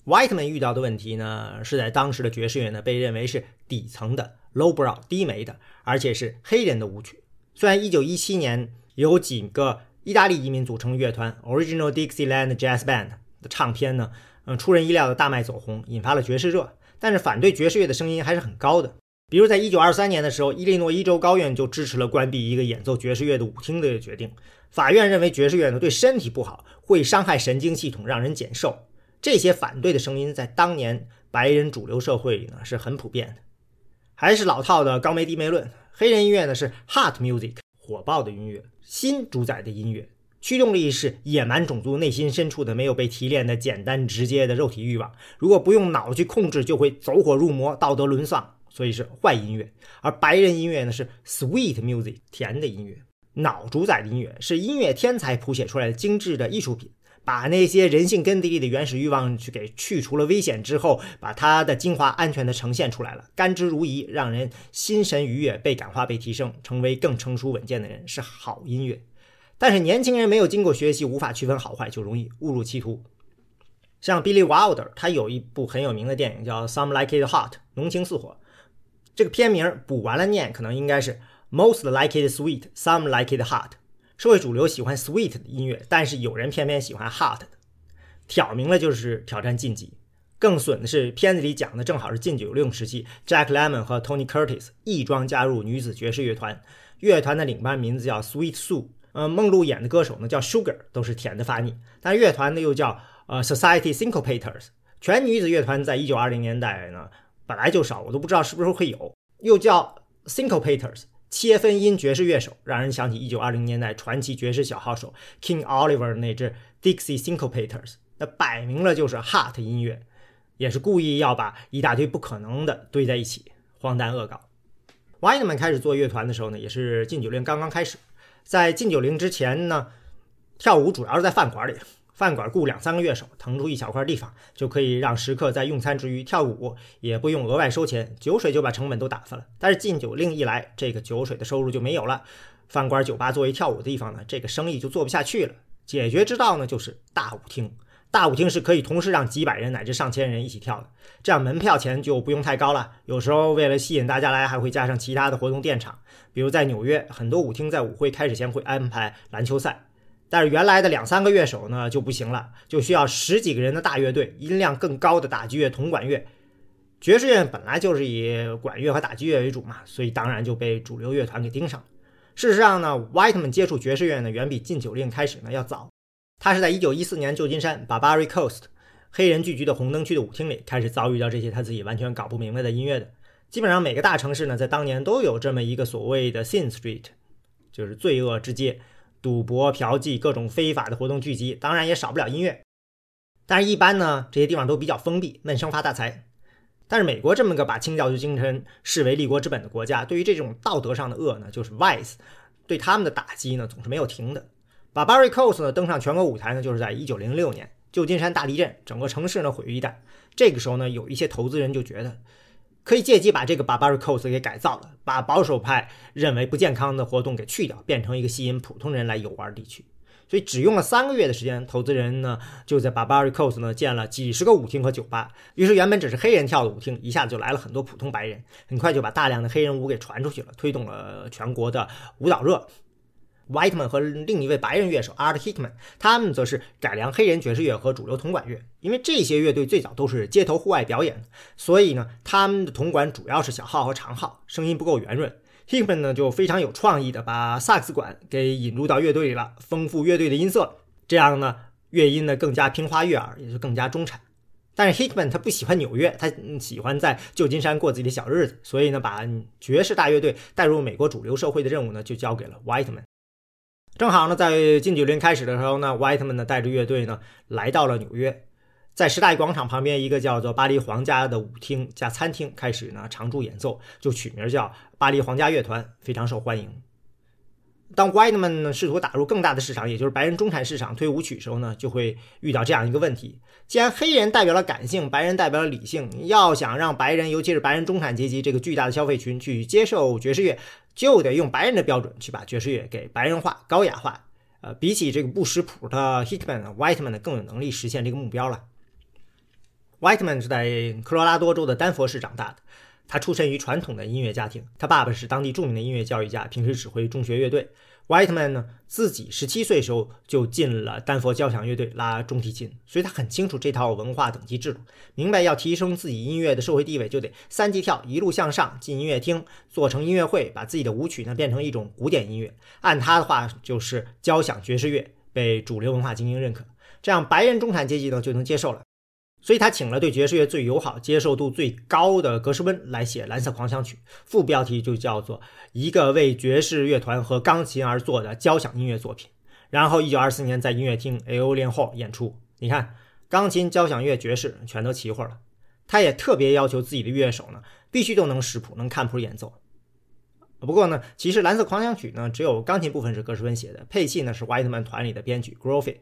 Whiteman 遇到的问题呢，是在当时的爵士乐呢被认为是底层的 lowbrow 低眉的，而且是黑人的舞曲。虽然一九一七年有几个意大利移民组成乐团 Original Dixieland Jazz Band 的唱片呢，嗯，出人意料的大卖走红，引发了爵士热。但是反对爵士乐的声音还是很高的。比如，在一九二三年的时候，伊利诺伊州高院就支持了关闭一个演奏爵士乐的舞厅的决定。法院认为爵士乐呢对身体不好，会伤害神经系统，让人减寿。这些反对的声音在当年白人主流社会里呢是很普遍的。还是老套的高眉低眉论，黑人音乐呢是 heart music，火爆的音乐，心主宰的音乐。驱动力是野蛮种族内心深处的没有被提炼的简单直接的肉体欲望，如果不用脑去控制，就会走火入魔，道德沦丧，所以是坏音乐。而白人音乐呢是 sweet music，甜的音乐。脑主宰的音乐是音乐天才谱写出来的精致的艺术品，把那些人性根底里的原始欲望去给去除了危险之后，把它的精华安全的呈现出来了，甘之如饴，让人心神愉悦，被感化，被提升，成为更成熟稳健的人，是好音乐。但是年轻人没有经过学习，无法区分好坏，就容易误入歧途。像 Billy Wilder，他有一部很有名的电影叫《Some Like It Hot》，浓情似火。这个片名补完了念，可能应该是 Most like it sweet, some like it hot。社会主流喜欢 sweet 的音乐，但是有人偏偏喜欢 hot 的，挑明了就是挑战禁忌。更损的是，片子里讲的正好是禁酒令时期，Jack Lemmon 和 Tony Curtis 亦庄加入女子爵士乐团，乐团的领班名字叫 Sweet Sue，呃，梦露演的歌手呢叫 Sugar，都是甜的发腻。但乐团呢又叫呃 Society Syncopators，全女子乐团在一九二零年代呢本来就少，我都不知道是不是会有，又叫 Syncopators，切分音爵士乐手，让人想起一九二零年代传奇爵士小号手 King Oliver 那支 Dixie Syncopators，那摆明了就是 hot 音乐。也是故意要把一大堆不可能的堆在一起，荒诞恶搞。Whiteman 开始做乐团的时候呢，也是禁酒令刚刚开始。在禁酒令之前呢，跳舞主要是在饭馆里，饭馆雇两三个乐手，腾出一小块地方，就可以让食客在用餐之余跳舞，也不用额外收钱，酒水就把成本都打发了。但是禁酒令一来，这个酒水的收入就没有了，饭馆、酒吧作为跳舞的地方呢，这个生意就做不下去了。解决之道呢，就是大舞厅。大舞厅是可以同时让几百人乃至上千人一起跳的，这样门票钱就不用太高了。有时候为了吸引大家来，还会加上其他的活动垫场。比如在纽约，很多舞厅在舞会开始前会安排篮球赛，但是原来的两三个乐手呢就不行了，就需要十几个人的大乐队，音量更高的打击乐、铜管乐。爵士乐本来就是以管乐和打击乐为主嘛，所以当然就被主流乐团给盯上了。事实上呢，Whiteman 接触爵士乐呢，远比禁酒令开始呢要早。他是在1914年旧金山 Barbary Coast 黑人聚居的红灯区的舞厅里开始遭遇到这些他自己完全搞不明白的音乐的。基本上每个大城市呢，在当年都有这么一个所谓的 Sin Street，就是罪恶之街，赌博、嫖妓、各种非法的活动聚集，当然也少不了音乐。但是，一般呢，这些地方都比较封闭，闷声发大财。但是，美国这么个把清教徒精神视为立国之本的国家，对于这种道德上的恶呢，就是 Vice，对他们的打击呢，总是没有停的。把 Barry c o s t 呢登上全国舞台呢，就是在1906年旧金山大地震，整个城市呢毁于一旦。这个时候呢，有一些投资人就觉得可以借机把这个把 Barry Coast 给改造了，把保守派认为不健康的活动给去掉，变成一个吸引普通人来游玩地区。所以只用了三个月的时间，投资人呢就在 Barbaricos 呢建了几十个舞厅和酒吧。于是原本只是黑人跳的舞厅，一下子就来了很多普通白人，很快就把大量的黑人舞给传出去了，推动了全国的舞蹈热。Whiteman 和另一位白人乐手 Art Hickman，他们则是改良黑人爵士乐和主流铜管乐。因为这些乐队最早都是街头户外表演，所以呢，他们的铜管主要是小号和长号，声音不够圆润。Hickman 呢就非常有创意的把萨克斯管给引入到乐队里了，丰富乐队的音色，这样呢，乐音呢更加平滑悦耳，也就更加中产。但是 Hickman 他不喜欢纽约，他喜欢在旧金山过自己的小日子，所以呢，把爵士大乐队带入美国主流社会的任务呢，就交给了 Whiteman。正好呢，在禁酒令开始的时候呢，Whiteman 呢带着乐队呢来到了纽约，在时代广场旁边一个叫做巴黎皇家的舞厅加餐厅开始呢常驻演奏，就取名叫巴黎皇家乐团，非常受欢迎。当 Whiteman 呢试图打入更大的市场，也就是白人中产市场推舞曲的时候呢，就会遇到这样一个问题：既然黑人代表了感性，白人代表了理性，要想让白人，尤其是白人中产阶级这个巨大的消费群去接受爵士乐，就得用白人的标准去把爵士乐给白人化、高雅化。呃，比起这个不识谱的 Hitman、Whiteman 更有能力实现这个目标了。Whiteman 是在科罗拉多州的丹佛市长大的。他出身于传统的音乐家庭，他爸爸是当地著名的音乐教育家，平时指挥中学乐队。Whiteman 呢，自己十七岁时候就进了丹佛交响乐队拉中提琴，所以他很清楚这套文化等级制度，明白要提升自己音乐的社会地位，就得三级跳，一路向上，进音乐厅，做成音乐会，把自己的舞曲呢变成一种古典音乐。按他的话，就是交响爵士乐被主流文化精英认可，这样白人中产阶级呢就能接受了。所以他请了对爵士乐最友好、接受度最高的格什温来写《蓝色狂想曲》，副标题就叫做“一个为爵士乐团和钢琴而做的交响音乐作品”。然后，一九二四年在音乐厅 Aeolian Hall 演出。你看，钢琴、交响乐、爵士全都齐活了。他也特别要求自己的乐手呢，必须都能识谱、能看谱演奏。不过呢，其实《蓝色狂想曲》呢，只有钢琴部分是格什温写的，配器呢是 Whiteman 团里的编曲 Groffy。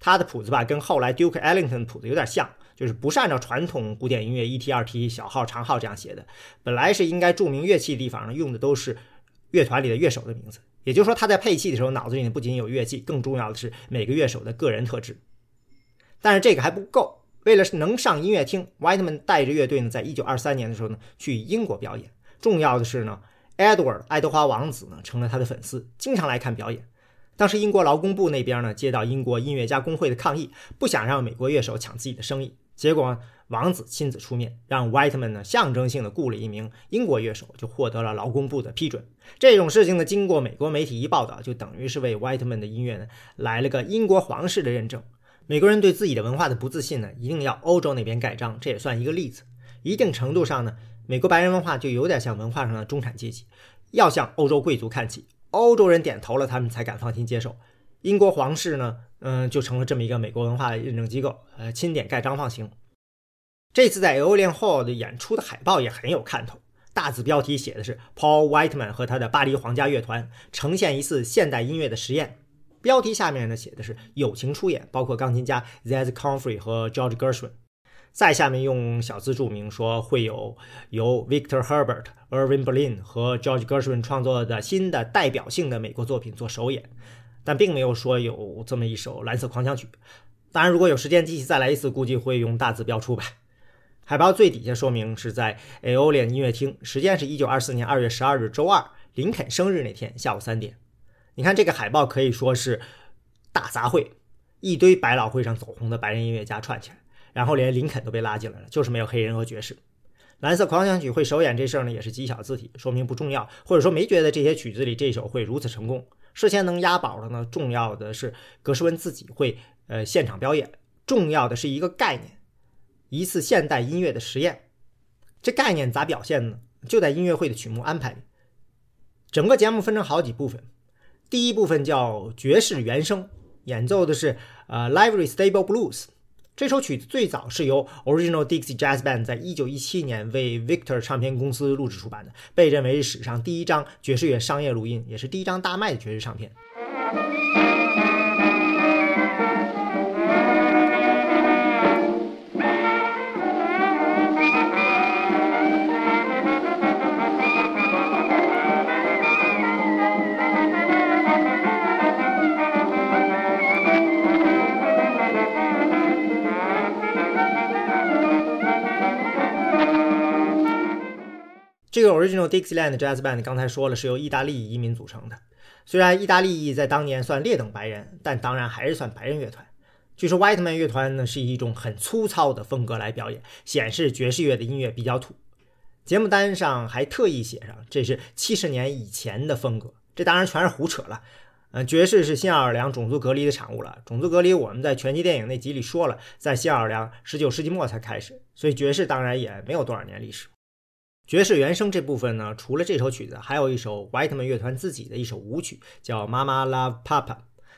他的谱子吧，跟后来 Duke Ellington 的谱子有点像。就是不是按照传统古典音乐一提二提小号长号这样写的，本来是应该注明乐器地方呢，用的都是乐团里的乐手的名字。也就是说，他在配器的时候，脑子里不仅有乐器，更重要的是每个乐手的个人特质。但是这个还不够，为了能上音乐厅，Whiteman 带着乐队呢，在一九二三年的时候呢，去英国表演。重要的是呢，Edward 爱德华王子呢成了他的粉丝，经常来看表演。当时英国劳工部那边呢接到英国音乐家工会的抗议，不想让美国乐手抢自己的生意，结果王子亲自出面，让 Whiteman 呢象征性的雇了一名英国乐手，就获得了劳工部的批准。这种事情呢，经过美国媒体一报道，就等于是为 Whiteman 的音乐呢来了个英国皇室的认证。美国人对自己的文化的不自信呢，一定要欧洲那边盖章，这也算一个例子。一定程度上呢，美国白人文化就有点像文化上的中产阶级，要向欧洲贵族看齐。欧洲人点头了，他们才敢放心接受。英国皇室呢，嗯，就成了这么一个美国文化认证机构，呃，钦点盖章放行。这次在 Aeolian Hall 的演出的海报也很有看头，大字标题写的是 Paul Whiteman 和他的巴黎皇家乐团呈现一次现代音乐的实验。标题下面呢写的是友情出演，包括钢琴家 Zez Confrey 和 George Gershwin。再下面用小字注明说会有由 Victor Herbert、Irving Berlin 和 George Gershwin 创作的新的代表性的美国作品做首演，但并没有说有这么一首蓝色狂想曲。当然，如果有时间机器再来一次，估计会用大字标出吧。海报最底下说明是在 Aeolian 音乐厅，时间是一九二四年二月十二日周二，林肯生日那天下午三点。你看这个海报可以说是大杂烩，一堆百老汇上走红的白人音乐家串起来。然后连林肯都被拉进来了，就是没有黑人和爵士。蓝色狂想曲会首演这事儿呢，也是极小字体，说明不重要，或者说没觉得这些曲子里这首会如此成功。事先能押宝的呢，重要的是格什温自己会呃现场表演，重要的是一个概念，一次现代音乐的实验。这概念咋表现呢？就在音乐会的曲目安排里。整个节目分成好几部分，第一部分叫爵士原声，演奏的是呃 Lively Stable Blues。这首曲子最早是由 Original Dixie Jazz Band 在一九一七年为 Victor 唱片公司录制出版的，被认为是史上第一张爵士乐商业录音，也是第一张大卖的爵士唱片。这个 Original Dixieland Jazz Band 刚才说了是由意大利移民组成的，虽然意大利裔在当年算劣等白人，但当然还是算白人乐团。据说 Whiteman 乐团呢是以一种很粗糙的风格来表演，显示爵士乐的音乐比较土。节目单上还特意写上这是七十年以前的风格，这当然全是胡扯了。嗯，爵士是新奥尔良种族隔离的产物了。种族隔离我们在拳击电影那集里说了，在新奥尔良十九世纪末才开始，所以爵士当然也没有多少年历史。爵士原声这部分呢，除了这首曲子，还有一首 Whiteman 乐团自己的一首舞曲，叫《Mama Love Papa》，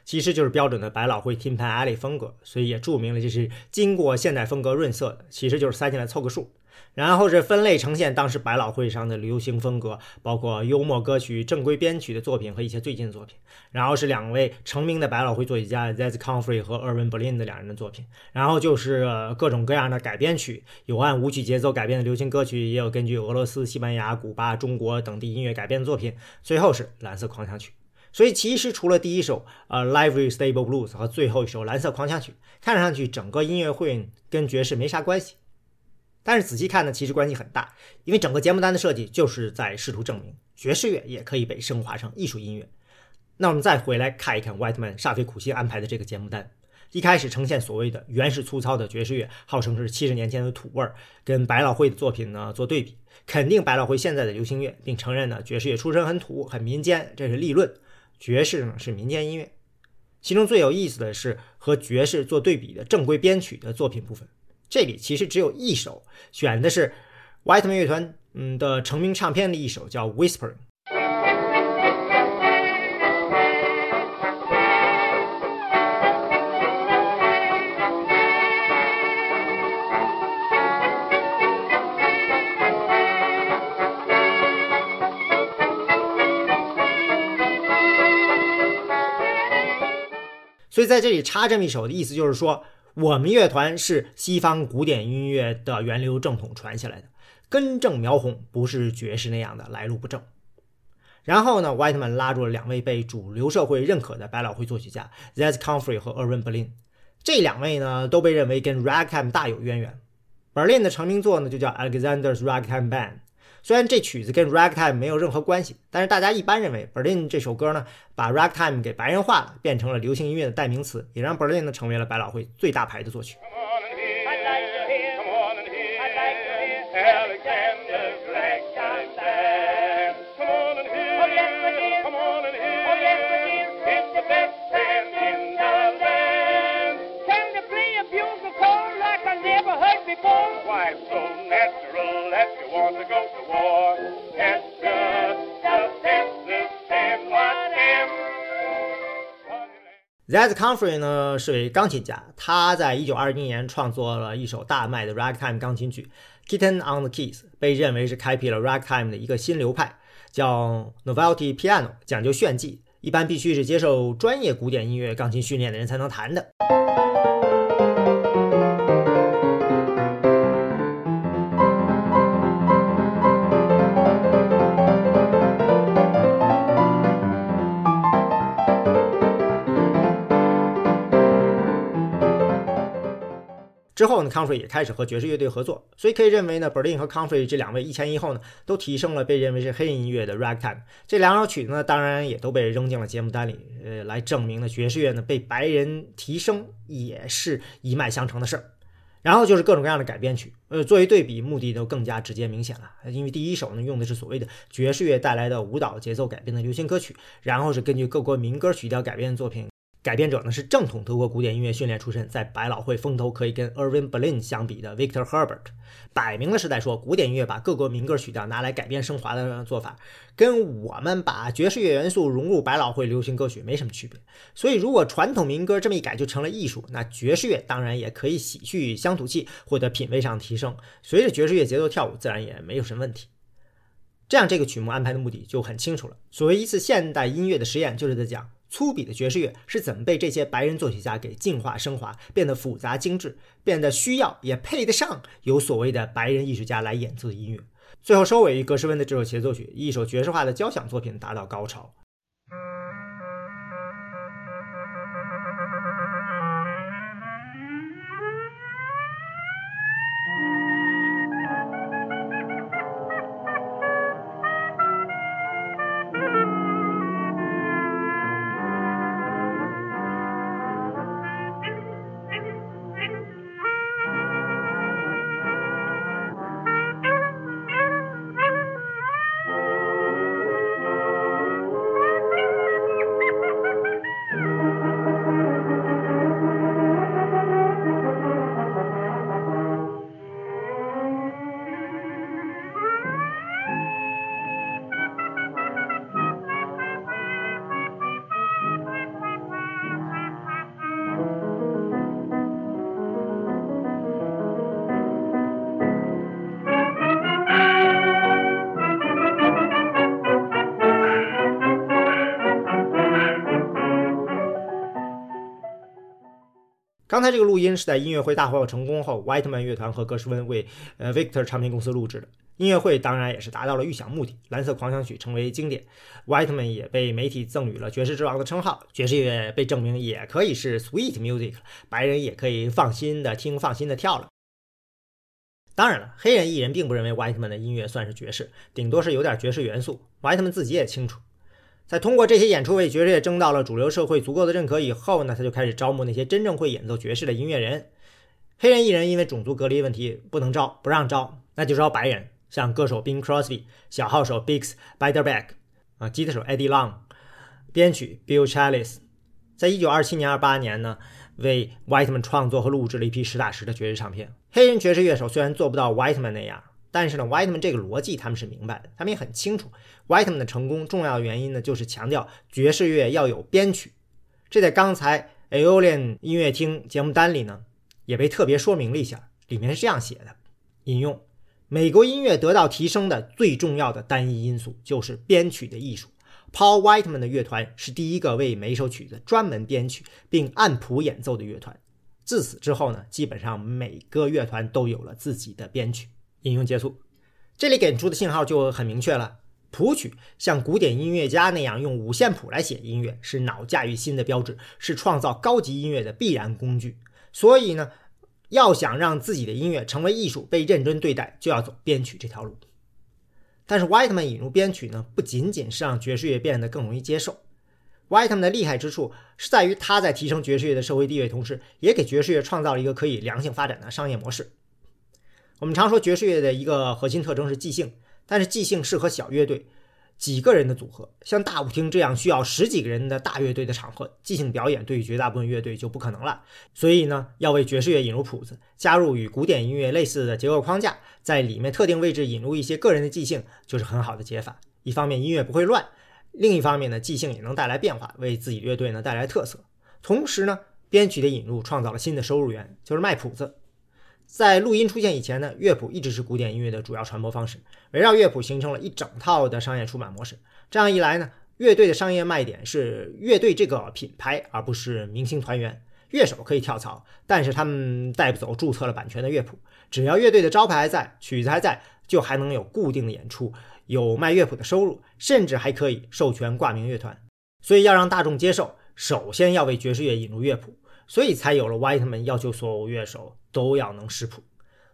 其实就是标准的百老汇 Tin Pan Alley 风格，所以也注明了这是经过现代风格润色的，其实就是塞进来凑个数。然后是分类呈现当时百老汇上的流行风格，包括幽默歌曲、正规编曲的作品和一些最近的作品。然后是两位成名的百老汇作曲家 Zez Confrey 和 Irving Berlin 的两人的作品。然后就是各种各样的改编曲，有按舞曲节奏改编的流行歌曲，也有根据俄罗斯、西班牙、古巴、中国等地音乐改编的作品。最后是蓝色狂想曲。所以其实除了第一首呃 Livery Stable Blues 和最后一首蓝色狂想曲，看上去整个音乐会跟爵士没啥关系。但是仔细看呢，其实关系很大，因为整个节目单的设计就是在试图证明爵士乐也可以被升华成艺术音乐。那我们再回来看一看 Whiteman 煞费苦心安排的这个节目单，一开始呈现所谓的原始粗糙的爵士乐，号称是七十年前的土味儿，跟百老汇的作品呢做对比，肯定百老汇现在的流行乐，并承认呢爵士乐出身很土很民间，这是立论。爵士呢是民间音乐，其中最有意思的是和爵士做对比的正规编曲的作品部分。这里其实只有一首，选的是 Whiteman 乐团嗯的成名唱片的一首，叫《Whispering》。所以在这里插这么一首的意思就是说。我们乐团是西方古典音乐的源流正统传下来的，根正苗红，不是爵士那样的来路不正。然后呢，Whiteman 拉住了两位被主流社会认可的百老汇作曲家 Zez Confrey 和 Irving Berlin，这两位呢都被认为跟 Ragtime 大有渊源。Berlin 的成名作呢就叫 Alexander's Ragtime Band，虽然这曲子跟 Ragtime 没有任何关系，但是大家一般认为 Berlin 这首歌呢，把 Ragtime 给白人化了，变成了流行音乐的代名词，也让 Berlin 呢成为了百老汇最大牌的作曲。Zaz c o n f r e y 呢是位钢琴家，他在一九二一年创作了一首大卖的 Ragtime 钢琴曲《Kitten on the Keys》，被认为是开辟了 Ragtime 的一个新流派，叫 Novelty Piano，讲究炫技，一般必须是接受专业古典音乐钢琴训练的人才能弹的。之后呢 c o n f r e y 也开始和爵士乐队合作，所以可以认为呢，Berlin 和 c o n f r e y 这两位一前一后呢，都提升了被认为是黑人音乐的 Ragtime。这两首曲子呢，当然也都被扔进了节目单里，呃，来证明呢，爵士乐呢被白人提升也是一脉相承的事儿。然后就是各种各样的改编曲，呃，作为对比，目的都更加直接明显了。因为第一首呢，用的是所谓的爵士乐带来的舞蹈节奏改编的流行歌曲，然后是根据各国民歌曲调改编的作品。改编者呢是正统德国古典音乐训练出身，在百老汇风头可以跟 Erwin Berlin 相比的 Victor Herbert，摆明了是在说古典音乐把各国民歌曲调拿来改编升华的做法，跟我们把爵士乐元素融入百老汇流行歌曲没什么区别。所以，如果传统民歌这么一改就成了艺术，那爵士乐当然也可以洗去乡土气，获得品味上的提升。随着爵士乐节奏跳舞，自然也没有什么问题。这样，这个曲目安排的目的就很清楚了。所谓一次现代音乐的实验，就是在讲。粗鄙的爵士乐是怎么被这些白人作曲家给净化升华，变得复杂精致，变得需要也配得上有所谓的白人艺术家来演奏的音乐？最后收尾于格什温的这首协奏曲，一首爵士化的交响作品达到高潮。刚才这个录音是在音乐会大获成功后，Whiteman 乐团和格什温为呃 Victor 唱片公司录制的。音乐会当然也是达到了预想目的，《蓝色狂想曲》成为经典，Whiteman 也被媒体赠予了爵士之王的称号。爵士乐被证明也可以是 Sweet Music，白人也可以放心的听、放心的跳了。当然了，黑人艺人并不认为 Whiteman 的音乐算是爵士，顶多是有点爵士元素。Whiteman 自己也清楚。在通过这些演出为爵士乐争到了主流社会足够的认可以后呢，他就开始招募那些真正会演奏爵士的音乐人。黑人艺人因为种族隔离问题不能招，不让招，那就招白人，像歌手 Bing Crosby、小号手 Bigs b i d e r b a c k 啊，吉他手 Eddie Long、编曲 Bill Challis，在一九二七年、二八年呢，为 Whiteman 创作和录制了一批实打实的爵士唱片。黑人爵士乐手虽然做不到 Whiteman 那样。但是呢，Whiteman 这个逻辑他们是明白的，他们也很清楚，Whiteman 的成功重要原因呢，就是强调爵士乐要有编曲。这在刚才 Aeolian 音乐厅节目单里呢，也被特别说明了一下，里面是这样写的：引用，美国音乐得到提升的最重要的单一因素就是编曲的艺术。Paul Whiteman 的乐团是第一个为每首曲子专门编曲并按谱演奏的乐团。自此之后呢，基本上每个乐团都有了自己的编曲。引用结束，这里给出的信号就很明确了。谱曲像古典音乐家那样用五线谱来写音乐，是脑驾驭新的标志，是创造高级音乐的必然工具。所以呢，要想让自己的音乐成为艺术，被认真对待，就要走编曲这条路。但是 Whiteman 引入编曲呢，不仅仅是让爵士乐变得更容易接受。Whiteman 的厉害之处是在于他在提升爵士乐的社会地位同时，也给爵士乐创造了一个可以良性发展的商业模式。我们常说爵士乐的一个核心特征是即兴，但是即兴适合小乐队。几个人的组合，像大舞厅这样需要十几个人的大乐队的场合，即兴表演对于绝大部分乐队就不可能了。所以呢，要为爵士乐引入谱子，加入与古典音乐类似的结构框架，在里面特定位置引入一些个人的即兴，就是很好的解法。一方面音乐不会乱，另一方面呢，即兴也能带来变化，为自己乐队呢带来特色。同时呢，编曲的引入创造了新的收入源，就是卖谱子。在录音出现以前呢，乐谱一直是古典音乐的主要传播方式。围绕乐谱形成了一整套的商业出版模式。这样一来呢，乐队的商业卖点是乐队这个品牌，而不是明星团员。乐手可以跳槽，但是他们带不走注册了版权的乐谱。只要乐队的招牌还在，曲子还在，就还能有固定的演出，有卖乐谱的收入，甚至还可以授权挂名乐团。所以要让大众接受，首先要为爵士乐引入乐谱。所以才有了 Whiteman 要求所有乐手都要能识谱。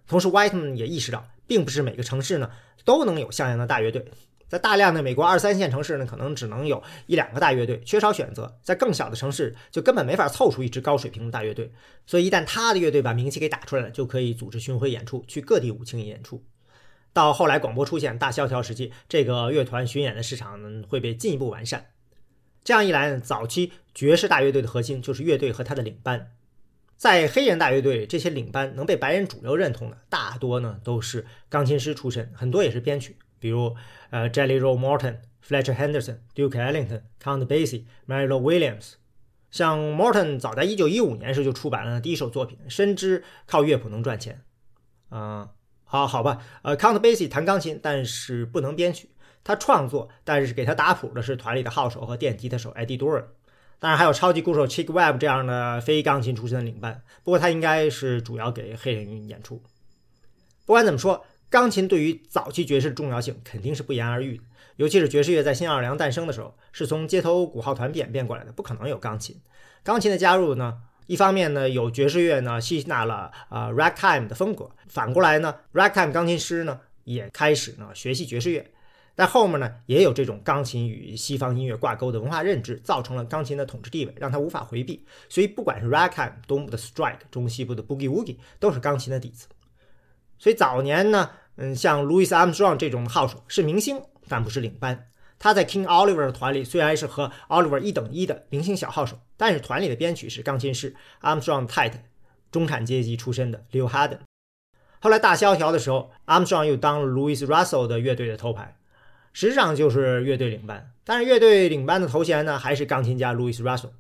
同时，Whiteman 也意识到，并不是每个城市呢都能有像样的大乐队。在大量的美国二三线城市呢，可能只能有一两个大乐队，缺少选择；在更小的城市，就根本没法凑出一支高水平的大乐队。所以，一旦他的乐队把名气给打出来了，就可以组织巡回演出，去各地舞厅演出。到后来，广播出现大萧条时期，这个乐团巡演的市场呢会被进一步完善。这样一来呢，早期爵士大乐队的核心就是乐队和他的领班。在黑人大乐队，这些领班能被白人主流认同的，大多呢都是钢琴师出身，很多也是编曲，比如呃 Jelly Roll Morton、Fletcher Henderson、Duke Ellington、Count Basie、Mary Lou Williams。像 Morton 早在1915年时就出版了第一首作品，深知靠乐谱能赚钱。嗯，好好吧，呃，Count Basie 弹钢琴，但是不能编曲。他创作，但是给他打谱的是团里的号手和电吉他手 Eddie Dorr。当然还有超级鼓手 Chick Webb 这样的非钢琴出身的领班，不过他应该是主要给黑人演出。不管怎么说，钢琴对于早期爵士的重要性肯定是不言而喻的。尤其是爵士乐在新奥尔良诞生的时候，是从街头鼓号团演变过来的，不可能有钢琴。钢琴的加入呢，一方面呢有爵士乐呢吸纳了啊 Ragtime 的风格，反过来呢 Ragtime 钢琴师呢也开始呢学习爵士乐。但后面呢，也有这种钢琴与西方音乐挂钩的文化认知，造成了钢琴的统治地位，让它无法回避。所以，不管是 ragtime 东部的 strike，中西部的 boogie woogie，都是钢琴的底子。所以早年呢，嗯，像 Louis Armstrong 这种号手是明星，但不是领班。他在 King Oliver 的团里虽然是和 Oliver 一等一的明星小号手，但是团里的编曲是钢琴师 Armstrong 太太，中产阶级出身的 Leo Harden。后来大萧条的时候，Armstrong 又当了 Louis Russell 的乐队的头牌。实际上就是乐队领班，但是乐队领班的头衔呢，还是钢琴家 Louis Russell。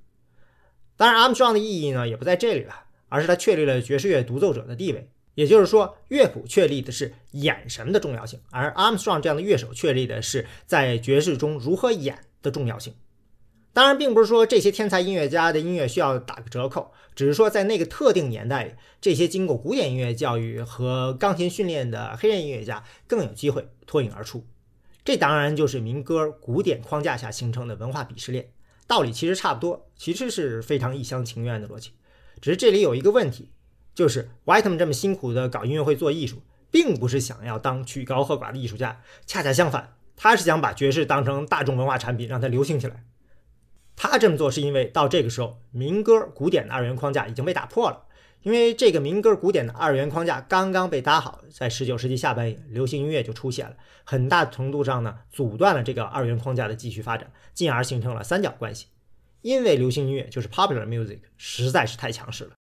当然，Armstrong 的意义呢，也不在这里了，而是他确立了爵士乐独奏者的地位。也就是说，乐谱确立的是演什的重要性，而 Armstrong 这样的乐手确立的是在爵士中如何演的重要性。当然，并不是说这些天才音乐家的音乐需要打个折扣，只是说在那个特定年代里，这些经过古典音乐教育和钢琴训练的黑人音乐家更有机会脱颖而出。这当然就是民歌古典框架下形成的文化鄙视链，道理其实差不多，其实是非常一厢情愿的逻辑。只是这里有一个问题，就是 Whiteman 这么辛苦的搞音乐会做艺术，并不是想要当曲高和寡的艺术家，恰恰相反，他是想把爵士当成大众文化产品，让它流行起来。他这么做是因为到这个时候，民歌古典的二元框架已经被打破了。因为这个民歌古典的二元框架刚刚被搭好，在十九世纪下半叶，流行音乐就出现了，很大程度上呢阻断了这个二元框架的继续发展，进而形成了三角关系。因为流行音乐就是 popular music，实在是太强势了。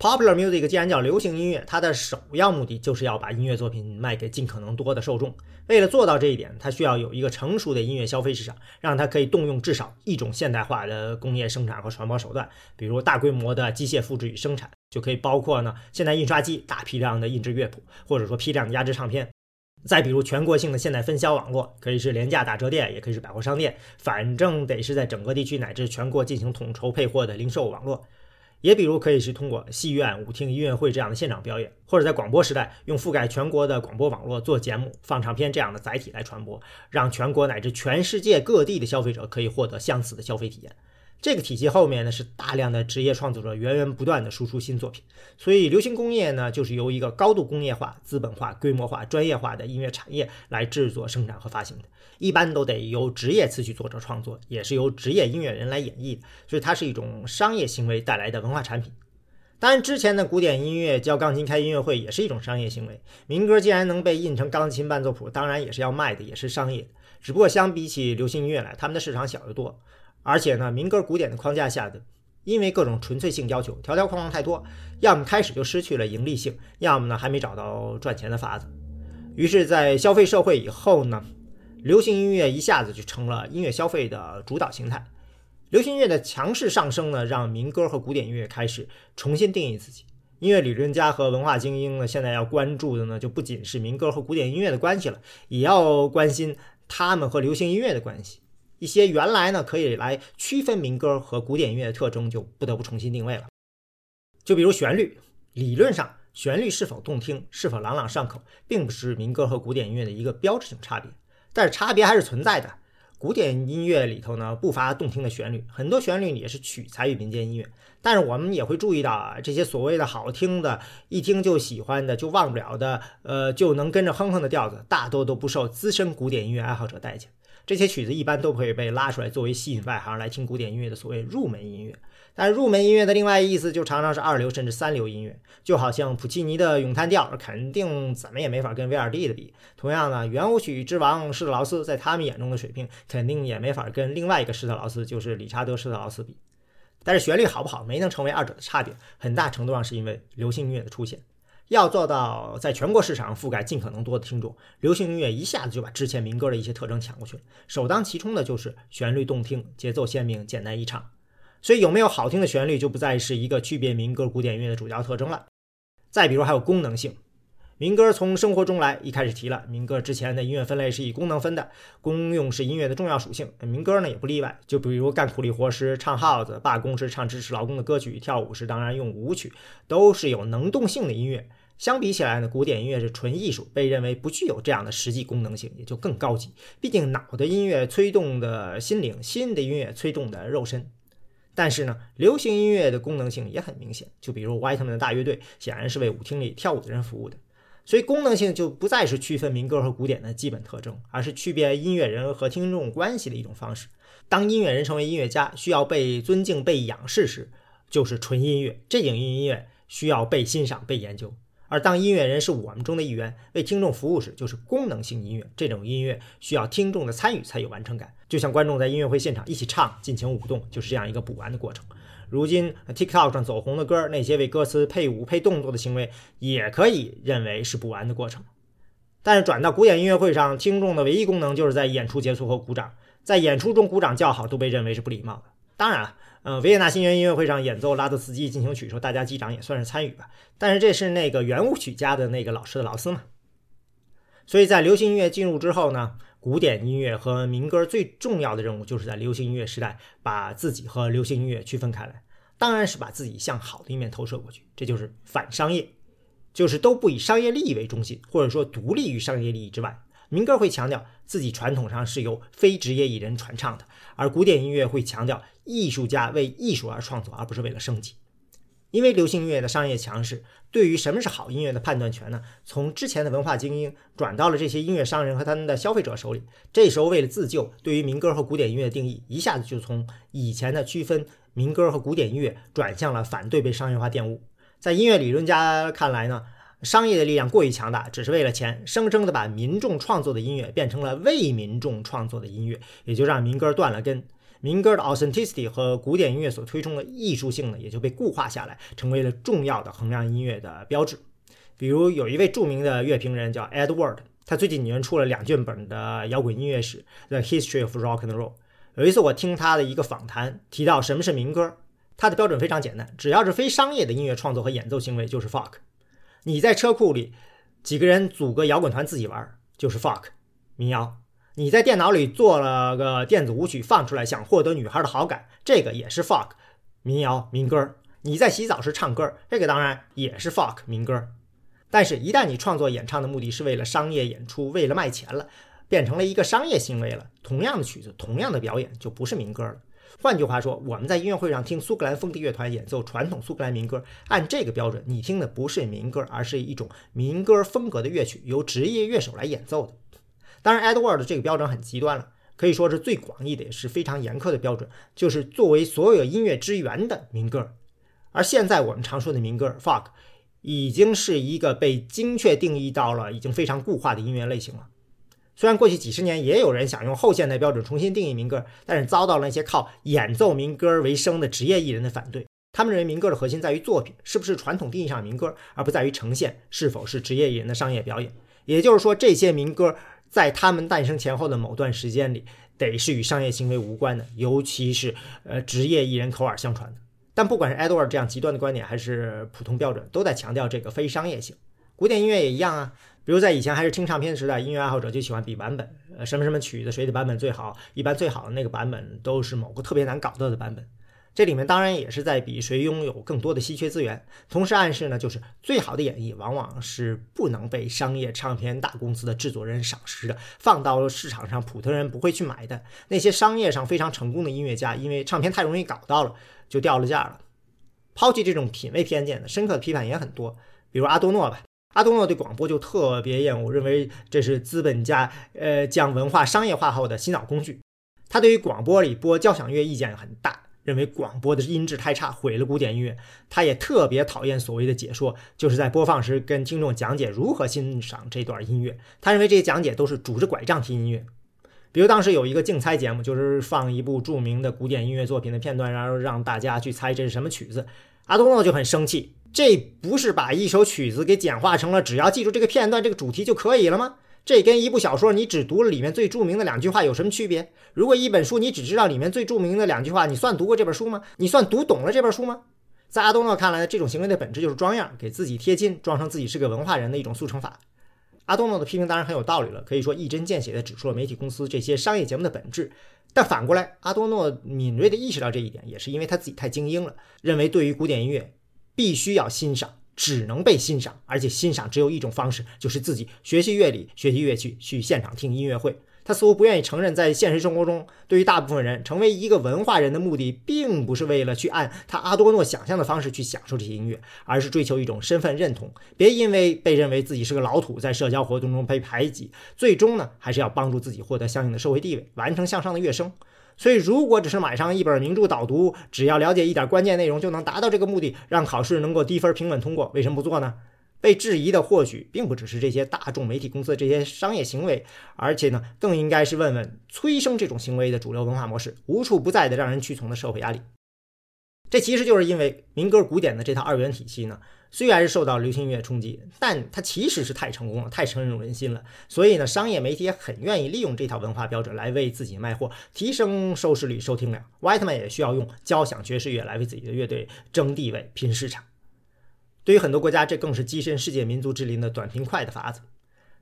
Popular music 既然叫流行音乐，它的首要目的就是要把音乐作品卖给尽可能多的受众。为了做到这一点，它需要有一个成熟的音乐消费市场，让它可以动用至少一种现代化的工业生产和传播手段，比如大规模的机械复制与生产，就可以包括呢现代印刷机大批量的印制乐谱，或者说批量的压制唱片。再比如全国性的现代分销网络，可以是廉价打折店，也可以是百货商店，反正得是在整个地区乃至全国进行统筹配货的零售网络。也比如可以是通过戏院、舞厅、音乐会这样的现场表演，或者在广播时代用覆盖全国的广播网络做节目、放唱片这样的载体来传播，让全国乃至全世界各地的消费者可以获得相似的消费体验。这个体系后面呢是大量的职业创作者源源不断的输出新作品，所以流行工业呢就是由一个高度工业化、资本化、规模化、专业化的音乐产业来制作、生产和发行的，一般都得由职业词曲作者创作，也是由职业音乐人来演绎的，所以它是一种商业行为带来的文化产品。当然，之前的古典音乐教钢琴开音乐会也是一种商业行为。民歌既然能被印成钢琴伴奏谱，当然也是要卖的，也是商业。只不过相比起流行音乐来，他们的市场小得多。而且呢，民歌古典的框架下的，因为各种纯粹性要求，条条框框太多，要么开始就失去了盈利性，要么呢还没找到赚钱的法子。于是，在消费社会以后呢，流行音乐一下子就成了音乐消费的主导形态。流行音乐的强势上升呢，让民歌和古典音乐开始重新定义自己。音乐理论家和文化精英呢，现在要关注的呢，就不仅是民歌和古典音乐的关系了，也要关心他们和流行音乐的关系。一些原来呢可以来区分民歌和古典音乐的特征，就不得不重新定位了。就比如旋律，理论上旋律是否动听、是否朗朗上口，并不是民歌和古典音乐的一个标志性差别，但是差别还是存在的。古典音乐里头呢不乏动听的旋律，很多旋律也是取材于民间音乐，但是我们也会注意到啊，这些所谓的好听的、一听就喜欢的、就忘不了的，呃，就能跟着哼哼的调子，大多都不受资深古典音乐爱好者待见。这些曲子一般都会被拉出来作为吸引外行来听古典音乐的所谓入门音乐，但入门音乐的另外意思就常常是二流甚至三流音乐，就好像普契尼的咏叹调肯定怎么也没法跟威尔第的比。同样呢，圆舞曲之王施特劳斯在他们眼中的水平肯定也没法跟另外一个施特劳斯，就是理查德施特劳斯比。但是旋律好不好没能成为二者的差别，很大程度上是因为流行音乐的出现。要做到在全国市场覆盖尽可能多的听众，流行音乐一下子就把之前民歌的一些特征抢过去了。首当其冲的就是旋律动听、节奏鲜明、简单易唱。所以有没有好听的旋律就不再是一个区别民歌、古典音乐的主要特征了。再比如还有功能性，民歌从生活中来，一开始提了，民歌之前的音乐分类是以功能分的，功用是音乐的重要属性，民歌呢也不例外。就比如干苦力活时唱号子，罢工时唱支持劳工的歌曲，跳舞时当然用舞曲，都是有能动性的音乐。相比起来呢，古典音乐是纯艺术，被认为不具有这样的实际功能性，也就更高级。毕竟脑的音乐催动的心灵，心的音乐催动的肉身。但是呢，流行音乐的功能性也很明显，就比如 Whiteman 的大乐队，显然是为舞厅里跳舞的人服务的。所以功能性就不再是区分民歌和古典的基本特征，而是区别音乐人和听众关系的一种方式。当音乐人成为音乐家，需要被尊敬、被仰视时，就是纯音乐；这种音乐需要被欣赏、被研究。而当音乐人是我们中的一员，为听众服务时，就是功能性音乐。这种音乐需要听众的参与才有完成感，就像观众在音乐会现场一起唱、尽情舞动，就是这样一个补完的过程。如今 TikTok 上走红的歌，那些为歌词配舞、配动作的行为，也可以认为是补完的过程。但是转到古典音乐会上，听众的唯一功能就是在演出结束后鼓掌，在演出中鼓掌叫好都被认为是不礼貌的。当然了。嗯，维也纳新年音乐会上演奏拉德斯基进行曲时候，大家击掌也算是参与吧。但是这是那个圆舞曲家的那个老师的劳斯嘛。所以在流行音乐进入之后呢，古典音乐和民歌最重要的任务就是在流行音乐时代把自己和流行音乐区分开来，当然是把自己向好的一面投射过去，这就是反商业，就是都不以商业利益为中心，或者说独立于商业利益之外。民歌会强调自己传统上是由非职业艺人传唱的，而古典音乐会强调艺术家为艺术而创作，而不是为了生计。因为流行音乐的商业强势，对于什么是好音乐的判断权呢，从之前的文化精英转到了这些音乐商人和他们的消费者手里。这时候为了自救，对于民歌和古典音乐的定义一下子就从以前的区分民歌和古典音乐，转向了反对被商业化玷污。在音乐理论家看来呢？商业的力量过于强大，只是为了钱，生生的把民众创作的音乐变成了为民众创作的音乐，也就让民歌断了根。民歌的 authenticity 和古典音乐所推崇的艺术性呢，也就被固化下来，成为了重要的衡量音乐的标志。比如有一位著名的乐评人叫 Edward，他最近年出了两卷本的摇滚音乐史 The History of Rock and Roll。有一次我听他的一个访谈，提到什么是民歌，他的标准非常简单，只要是非商业的音乐创作和演奏行为，就是 folk。你在车库里几个人组个摇滚团自己玩，就是 folk 民谣；你在电脑里做了个电子舞曲放出来，想获得女孩的好感，这个也是 folk 民谣民歌。你在洗澡时唱歌，这个当然也是 folk 民歌。但是，一旦你创作演唱的目的是为了商业演出，为了卖钱了，变成了一个商业行为了，同样的曲子，同样的表演，就不是民歌了。换句话说，我们在音乐会上听苏格兰风笛乐团演奏传统苏格兰民歌，按这个标准，你听的不是民歌，而是一种民歌风格的乐曲，由职业乐手来演奏的。当然，Edward 这个标准很极端了，可以说是最广义的，也是非常严苛的标准，就是作为所有音乐之源的民歌。而现在我们常说的民歌 folk，已经是一个被精确定义到了已经非常固化的音乐类型了。虽然过去几十年也有人想用后现代标准重新定义民歌，但是遭到了那些靠演奏民歌为生的职业艺人的反对。他们认为民歌的核心在于作品是不是传统定义上的民歌，而不在于呈现是否是职业艺人的商业表演。也就是说，这些民歌在他们诞生前后的某段时间里，得是与商业行为无关的，尤其是呃职业艺人口耳相传的。但不管是 Edward 这样极端的观点，还是普通标准，都在强调这个非商业性。古典音乐也一样啊。比如在以前还是听唱片时代，音乐爱好者就喜欢比版本，呃，什么什么曲子谁的版本最好，一般最好的那个版本都是某个特别难搞到的版本。这里面当然也是在比谁拥有更多的稀缺资源，同时暗示呢，就是最好的演绎往往是不能被商业唱片大公司的制作人赏识的，放到市场上普通人不会去买的。那些商业上非常成功的音乐家，因为唱片太容易搞到了，就掉了价了。抛弃这种品味偏见的深刻的批判也很多，比如阿多诺吧。阿多诺对广播就特别厌恶，认为这是资本家呃将文化商业化后的洗脑工具。他对于广播里播交响乐意见很大，认为广播的音质太差，毁了古典音乐。他也特别讨厌所谓的解说，就是在播放时跟听众讲解如何欣赏这段音乐。他认为这些讲解都是拄着拐杖听音乐。比如当时有一个竞猜节目，就是放一部著名的古典音乐作品的片段，然后让大家去猜这是什么曲子。阿多诺就很生气。这不是把一首曲子给简化成了只要记住这个片段、这个主题就可以了吗？这跟一部小说你只读了里面最著名的两句话有什么区别？如果一本书你只知道里面最著名的两句话，你算读过这本书吗？你算读懂了这本书吗？在阿多诺看来，这种行为的本质就是装样，给自己贴金，装成自己是个文化人的一种速成法。阿多诺的批评当然很有道理了，可以说一针见血地指出了媒体公司这些商业节目的本质。但反过来，阿多诺敏锐地意识到这一点，也是因为他自己太精英了，认为对于古典音乐。必须要欣赏，只能被欣赏，而且欣赏只有一种方式，就是自己学习乐理、学习乐器，去现场听音乐会。他似乎不愿意承认，在现实生活中，对于大部分人，成为一个文化人的目的，并不是为了去按他阿多诺想象的方式去享受这些音乐，而是追求一种身份认同。别因为被认为自己是个老土，在社交活动中被排挤，最终呢，还是要帮助自己获得相应的社会地位，完成向上的跃升。所以，如果只是买上一本名著导读，只要了解一点关键内容就能达到这个目的，让考试能够低分平稳通过，为什么不做呢？被质疑的或许并不只是这些大众媒体公司的这些商业行为，而且呢，更应该是问问催生这种行为的主流文化模式，无处不在的让人屈从的社会压力。这其实就是因为民歌古典的这套二元体系呢。虽然是受到流行音乐冲击，但它其实是太成功了，太深入人心了。所以呢，商业媒体也很愿意利用这套文化标准来为自己卖货，提升收视率、收听量。w h i t e m a n 也需要用交响爵士乐来为自己的乐队争地位、拼市场。对于很多国家，这更是跻身世界民族之林的短平快的法子。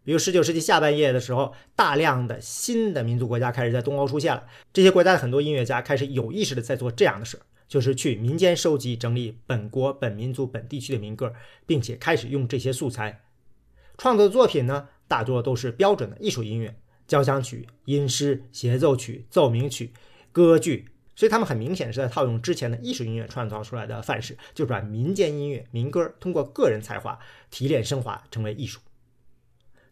比如19世纪下半叶的时候，大量的新的民族国家开始在东欧出现了，这些国家的很多音乐家开始有意识的在做这样的事儿。就是去民间收集整理本国本民族本地区的民歌，并且开始用这些素材创作的作品呢，大多都是标准的艺术音乐，交响曲、音诗、协奏曲、奏鸣曲、歌剧。所以他们很明显是在套用之前的艺术音乐创造出来的范式，就是把民间音乐、民歌通过个人才华提炼升华成为艺术。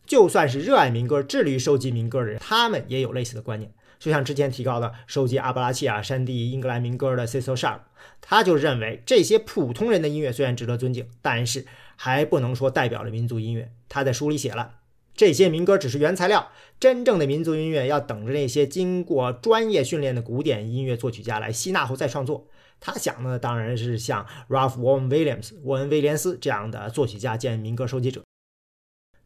就算是热爱民歌、致力于收集民歌的人，他们也有类似的观念。就像之前提到的，收集阿布拉契亚山地英格兰民歌的 Cecil Sharp，他就认为这些普通人的音乐虽然值得尊敬，但是还不能说代表了民族音乐。他在书里写了，这些民歌只是原材料，真正的民族音乐要等着那些经过专业训练的古典音乐作曲家来吸纳后再创作。他想的当然是像 Ralph Vaughan Williams 沃恩威廉斯这样的作曲家兼民歌收集者。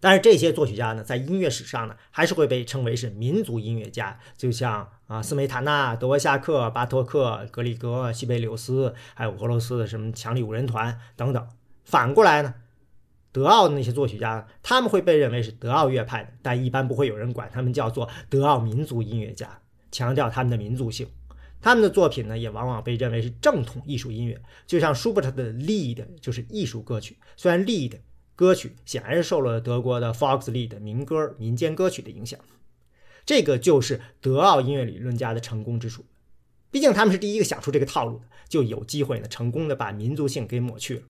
但是这些作曲家呢，在音乐史上呢，还是会被称为是民族音乐家，就像啊，斯梅塔纳、德沃夏克、巴托克、格里格、西贝柳斯，还有俄罗斯的什么强力五人团等等。反过来呢，德奥的那些作曲家，他们会被认为是德奥乐派的，但一般不会有人管他们叫做德奥民族音乐家，强调他们的民族性。他们的作品呢，也往往被认为是正统艺术音乐，就像舒伯特的 Lied 就是艺术歌曲，虽然 Lied。歌曲显然是受了德国的 Volkslied 民歌、民间歌曲的影响，这个就是德奥音乐理论家的成功之处。毕竟他们是第一个想出这个套路的，就有机会呢成功的把民族性给抹去了。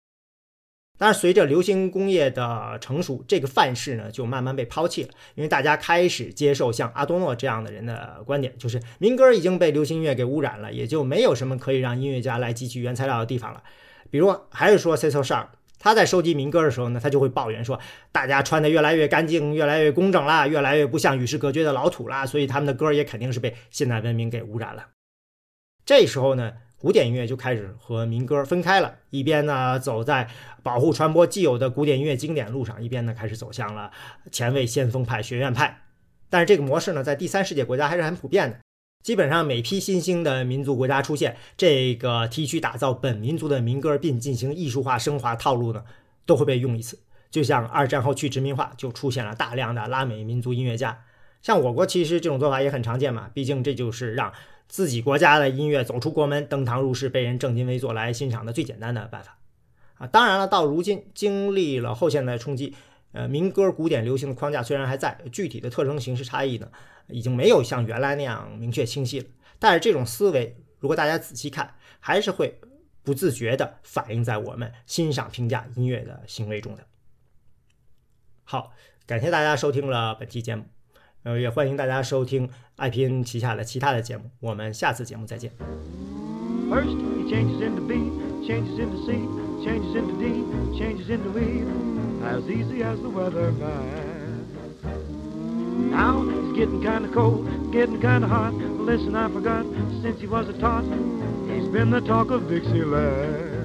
但是随着流行工业的成熟，这个范式呢就慢慢被抛弃了，因为大家开始接受像阿多诺这样的人的观点，就是民歌已经被流行音乐给污染了，也就没有什么可以让音乐家来汲取原材料的地方了。比如还是说 Cecil Sharp，他在收集民歌的时候呢，他就会抱怨说，大家穿的越来越干净，越来越工整啦，越来越不像与世隔绝的老土啦，所以他们的歌也肯定是被现代文明给污染了。这时候呢？古典音乐就开始和民歌分开了，一边呢走在保护传播既有的古典音乐经典路上，一边呢开始走向了前卫先锋派学院派。但是这个模式呢，在第三世界国家还是很普遍的。基本上每批新兴的民族国家出现，这个提取打造本民族的民歌并进行艺术化升华套路呢，都会被用一次。就像二战后去殖民化，就出现了大量的拉美民族音乐家。像我国其实这种做法也很常见嘛，毕竟这就是让。自己国家的音乐走出国门，登堂入室，被人正襟危坐来欣赏的最简单的办法啊！当然了，到如今经历了后现代冲击，呃，民歌古典流行的框架虽然还在，具体的特征形式差异呢，已经没有像原来那样明确清晰了。但是这种思维，如果大家仔细看，还是会不自觉地反映在我们欣赏评价音乐的行为中的。好，感谢大家收听了本期节目。呃，也欢迎大家收听 IPN 旗下的其他的节目。我们下次节目再见。First he changes into B, changes into C, changes into D, changes into E, as easy as the weather man. Now it's getting kind of cold, getting kind of hot. Listen, I forgot, since he was a tot, he's been the talk of Dixieland.